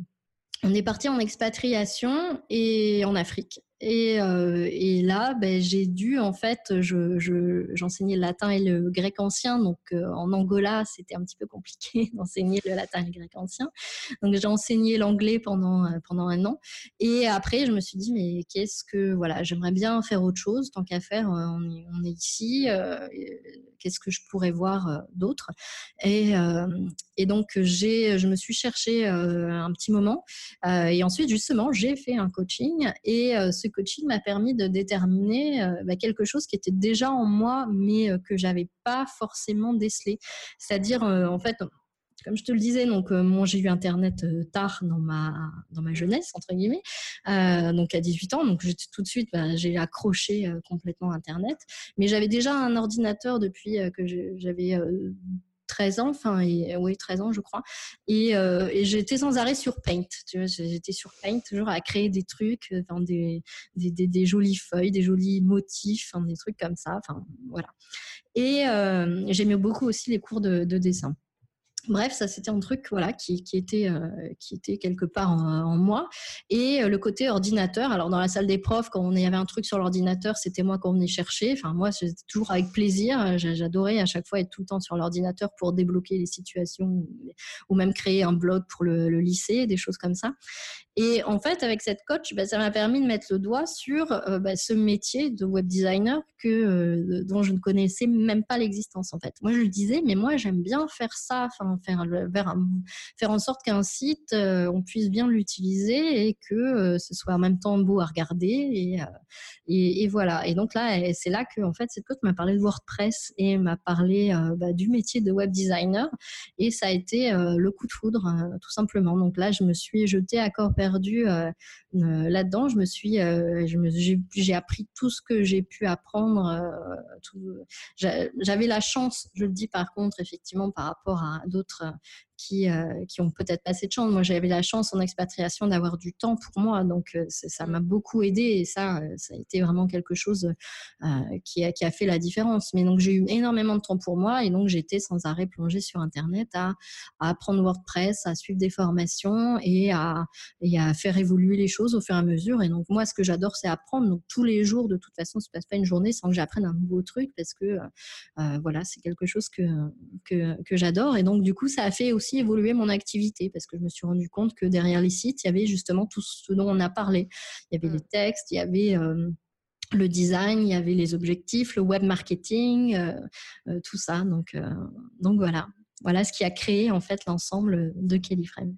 on est parti en expatriation et en Afrique. Et, euh, et là, ben, j'ai dû, en fait, j'enseignais je, je, le latin et le grec ancien. Donc, euh, en Angola, c'était un petit peu compliqué d'enseigner le latin et le grec ancien. Donc, j'ai enseigné l'anglais pendant, euh, pendant un an. Et après, je me suis dit, mais qu'est-ce que, voilà, j'aimerais bien faire autre chose. Tant qu'à faire, on est, ici. Qu'est-ce que je pourrais voir d'autre? Et, et, donc, je me suis cherché euh, un petit moment. et ensuite, justement, j'ai fait un coaching. Et ce coaching m'a permis de déterminer bah, quelque chose qui était déjà en moi, mais que j'avais pas forcément décelé. C'est-à-dire, en fait, comme je te le disais, donc euh, moi j'ai eu internet euh, tard dans ma dans ma jeunesse entre guillemets, euh, donc à 18 ans, donc tout de suite bah, j'ai accroché euh, complètement internet, mais j'avais déjà un ordinateur depuis euh, que j'avais 13 ans, enfin, oui, 13 ans, je crois. Et, euh, et j'étais sans arrêt sur Paint. J'étais sur Paint, toujours à créer des trucs, dans des, des, jolies feuilles, des jolis motifs, enfin, des trucs comme ça. Enfin, voilà. Et euh, j'aimais beaucoup aussi les cours de dessin. Bref, ça c'était un truc voilà qui, était euh, qui était quelque part en, moi et euh, le côté ordinateur. Alors dans la salle des profs, quand on y avait un truc sur l'ordinateur, c'était moi qu'on venait chercher. Enfin moi, c'était toujours avec plaisir. J'adorais à chaque fois être tout le temps sur l'ordinateur pour débloquer les situations ou même créer un blog pour le, lycée, des choses comme ça. Et en fait, avec cette coach, bah, ça m'a permis de mettre le doigt sur euh, bah, ce métier de web designer que, dont je ne connaissais même pas l'existence. En fait, moi, je le disais, mais moi, j'aime bien faire ça, enfin, faire, en sorte qu'un site, euh, on puisse bien l'utiliser et que euh, ce soit en même temps beau à regarder. Et, euh, et, voilà. Et donc là, c'est là que, en fait, cette coach m'a parlé de WordPress et m'a parlé bah, du métier de web designer. Et ça a été le coup de foudre, tout simplement. Donc là, je me suis jetée à corps perdu là-dedans. Je me suis, j'ai appris tout ce que j'ai pu apprendre. J'avais la chance, je le dis par contre, effectivement, par rapport à d'autres d'autres qui, euh, qui ont peut-être pas cette chance. Moi, j'avais la chance en expatriation d'avoir du temps pour moi, donc euh, ça m'a beaucoup aidé et ça, euh, ça a été vraiment quelque chose euh, qui, a, qui a fait la différence. Mais donc, j'ai eu énormément de temps pour moi et donc j'étais sans arrêt plongée sur Internet à, à, apprendre WordPress, à suivre des formations et à, et à faire évoluer les choses au fur et à mesure. Et donc, moi, ce que j'adore, c'est apprendre. Donc, tous les jours, de toute façon, se passe pas une journée sans que j'apprenne un nouveau truc parce que, euh, voilà, c'est quelque chose que, que, que j'adore. Et donc, du coup, ça a fait aussi aussi évoluer mon activité parce que je me suis rendu compte que derrière les sites, il y avait justement tout ce dont on a parlé. Il y avait les textes, il y avait euh, le design, il y avait les objectifs, le web marketing, euh, euh, tout ça. Donc, donc voilà. Voilà ce qui a créé en fait l'ensemble de Kelly Frame.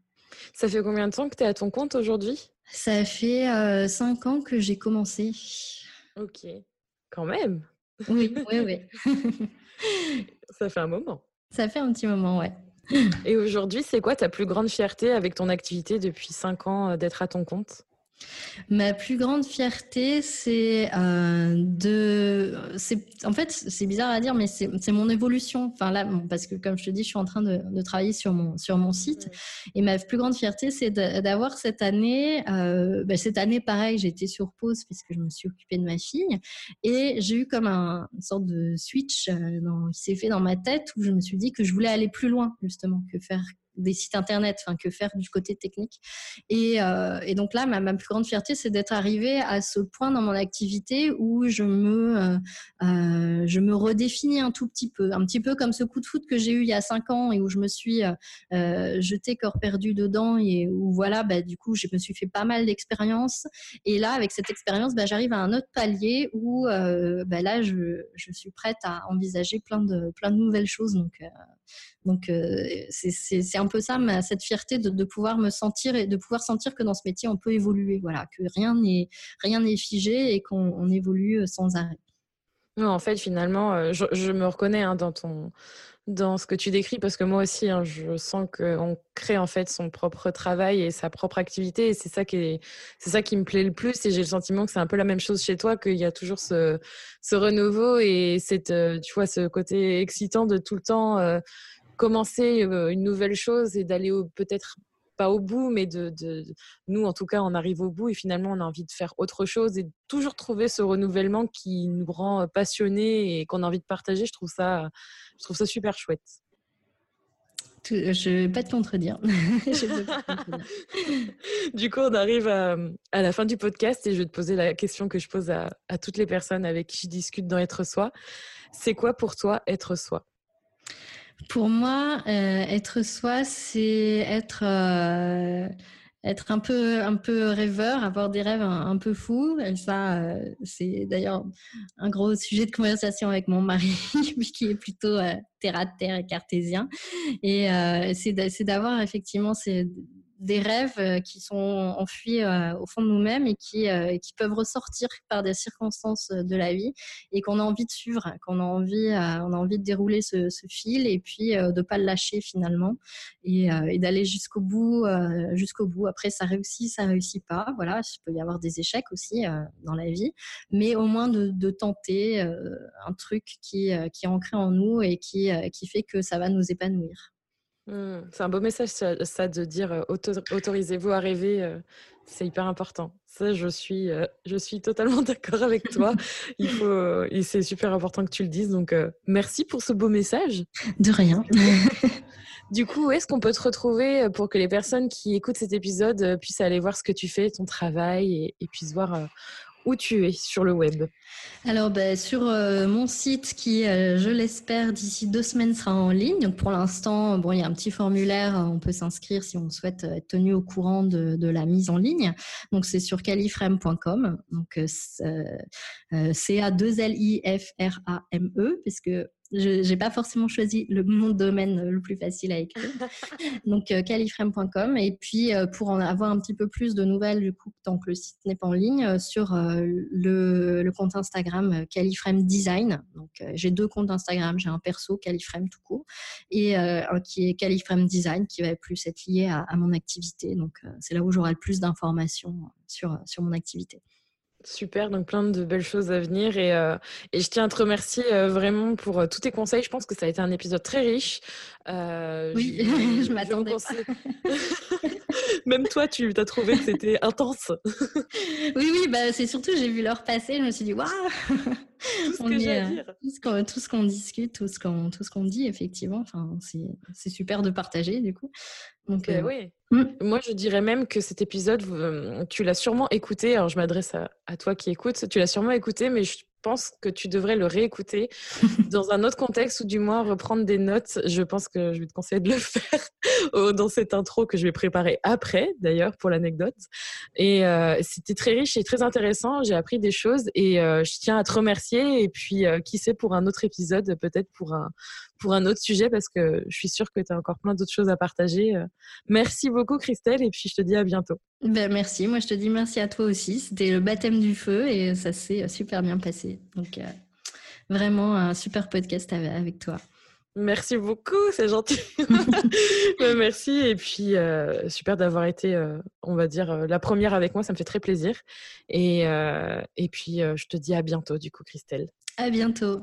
Ça fait combien de temps que tu es à ton compte aujourd'hui? Ça fait euh, cinq ans que j'ai commencé. Ok, quand même. Oui, oui, oui. Ça fait un moment. Ça fait un petit moment, ouais. Et aujourd'hui, c'est quoi ta plus grande fierté avec ton activité depuis cinq ans euh, d'être à ton compte? Ma plus grande fierté, c'est euh, de. En fait, c'est bizarre à dire, mais c'est mon évolution. Enfin, là, bon, parce que comme je te dis, je suis en train de, de travailler sur mon, sur mon site. Mmh. Et ma plus grande fierté, c'est d'avoir cette année. Euh, ben, cette année, pareil, j'ai été sur pause puisque je me suis occupée de ma fille. Et j'ai eu comme un, une sorte de switch euh, dans, qui s'est fait dans ma tête où je me suis dit que je voulais aller plus loin, justement, que faire des sites internet, que faire du côté technique. Et, et donc là, ma, plus grande fierté, c'est d'être arrivée à ce point dans mon activité où je me, je me redéfinis un tout petit peu, un petit peu comme ce coup de foot que j'ai eu il y a cinq ans et où je me suis jeté corps perdu dedans et où voilà, bah, du coup, je me suis fait pas mal d'expériences. Et là, avec cette expérience, bah, j'arrive à un autre palier où bah, là, je, je, suis prête à envisager plein de, plein de nouvelles choses. Donc, donc euh, c'est un peu ça, cette fierté de, pouvoir me sentir et de pouvoir sentir que dans ce métier, on peut évoluer, voilà, que rien n'est rien n'est figé et qu'on évolue sans arrêt. en fait, finalement, euh, je, me reconnais hein, dans ton dans ce que tu décris parce que moi aussi, hein, je sens qu'on crée en fait son propre travail et sa propre activité et c'est ça qui est, c'est ça qui me plaît le plus et j'ai le sentiment que c'est un peu la même chose chez toi qu'il y a toujours ce, ce renouveau et cette, euh, tu vois, ce côté excitant de tout le temps commencer une nouvelle chose et d'aller peut-être pas au bout, mais de, nous, en tout cas, on arrive au bout et finalement, on a envie de faire autre chose et toujours trouver ce renouvellement qui nous rend passionnés et qu'on a envie de partager. Je trouve ça, je trouve ça super chouette. Je ne vais pas te contredire. du coup, on arrive à, la fin du podcast et je vais te poser la question que je pose à, à toutes les personnes avec qui je discute dans Être Soi. C'est quoi pour toi être soi? Pour moi, euh, être soi, c'est être euh, être un peu un peu rêveur, avoir des rêves un, peu fous. Et ça, euh, c'est d'ailleurs un gros sujet de conversation avec mon mari, qui est plutôt terre à terre et cartésien. Et c'est d'avoir effectivement ces des rêves euh, qui sont enfuis euh, au fond de nous-mêmes et qui, euh, peuvent ressortir par des circonstances de la vie et qu'on a envie de suivre, qu'on a envie, on a envie de dérouler ce, fil et puis de pas le lâcher finalement et, d'aller jusqu'au bout, jusqu'au bout. Après, ça réussit, ça réussit pas. Voilà, il peut y avoir des échecs aussi dans la vie, mais au moins de, tenter un truc qui, est ancré en nous et qui fait que ça va nous épanouir. Mmh, c'est un beau message, ça, de dire autorisez-vous à rêver. c'est hyper important. Ça, je suis, je suis totalement d'accord avec toi. Il faut, et c'est super important que tu le dises. Donc, merci pour ce beau message. De rien. Du coup, où est-ce qu'on peut te retrouver pour que les personnes qui écoutent cet épisode puissent aller voir ce que tu fais, ton travail, et, et puissent voir où tu es sur le web Alors, ben, sur euh, mon site qui, euh, je l'espère, d'ici deux semaines sera en ligne. Donc, pour l'instant, bon, il y a un petit formulaire, on peut s'inscrire si on souhaite être tenu au courant de, la mise en ligne. Donc, c'est sur califrame.com. Donc, euh, C-A-2-L-I-F-R-A-M-E, puisque je n'ai pas forcément choisi le mon domaine le plus facile à écrire. Donc, euh, califrame.com. Et puis, euh, pour en avoir un petit peu plus de nouvelles, du coup, tant que le site n'est pas en ligne, euh, sur le, le, compte Instagram Califrame Design. Donc, j'ai deux comptes Instagram. J'ai un perso, Califrame tout court, et un qui est Califrame Design, qui va plus être lié à, à mon activité. Donc, c'est là où j'aurai le plus d'informations sur, sur mon activité. Super, donc plein de belles choses à venir et, euh, et je tiens à te remercier euh, vraiment pour euh, tous tes conseils. Je pense que ça a été un épisode très riche. oui, je, m'attendais Même toi, tu as trouvé que c'était intense. oui, oui, bah, c'est surtout, j'ai vu l'heure passer, je me suis dit, waouh Tout ce. Tout ce qu'on discute, tout ce qu'on qu'on dit, effectivement. Enfin, c'est super de partager, du coup. Donc, euh, oui. Mm. Moi, je dirais même que cet épisode, euh, tu l'as sûrement écouté. Alors, je m'adresse à, à, toi qui écoutes. Tu l'as sûrement écouté, mais je pense que tu devrais le réécouter dans un autre contexte ou du moins reprendre des notes. Je pense que je vais te conseiller de le faire dans cette intro que je vais préparer après, d'ailleurs, pour l'anecdote. Et euh, c'était très riche et très intéressant. J'ai appris des choses et euh, je tiens à te remercier. Et puis, euh, qui sait, pour un autre épisode, peut-être pour un, pour un autre sujet, parce que je suis sûre que tu as encore plein d'autres choses à partager. Merci beaucoup, Christelle, et puis je te dis à bientôt. Ben, merci. Moi, je te dis merci à toi aussi. C'était le baptême du feu et ça s'est super bien passé. Donc, vraiment un super podcast avec toi. Merci beaucoup, c'est gentil. Ben, merci et puis euh, super d'avoir été, euh, on va dire, euh, la première avec moi, ça me fait très plaisir. Et, et puis je te dis à bientôt du coup, Christelle. À bientôt.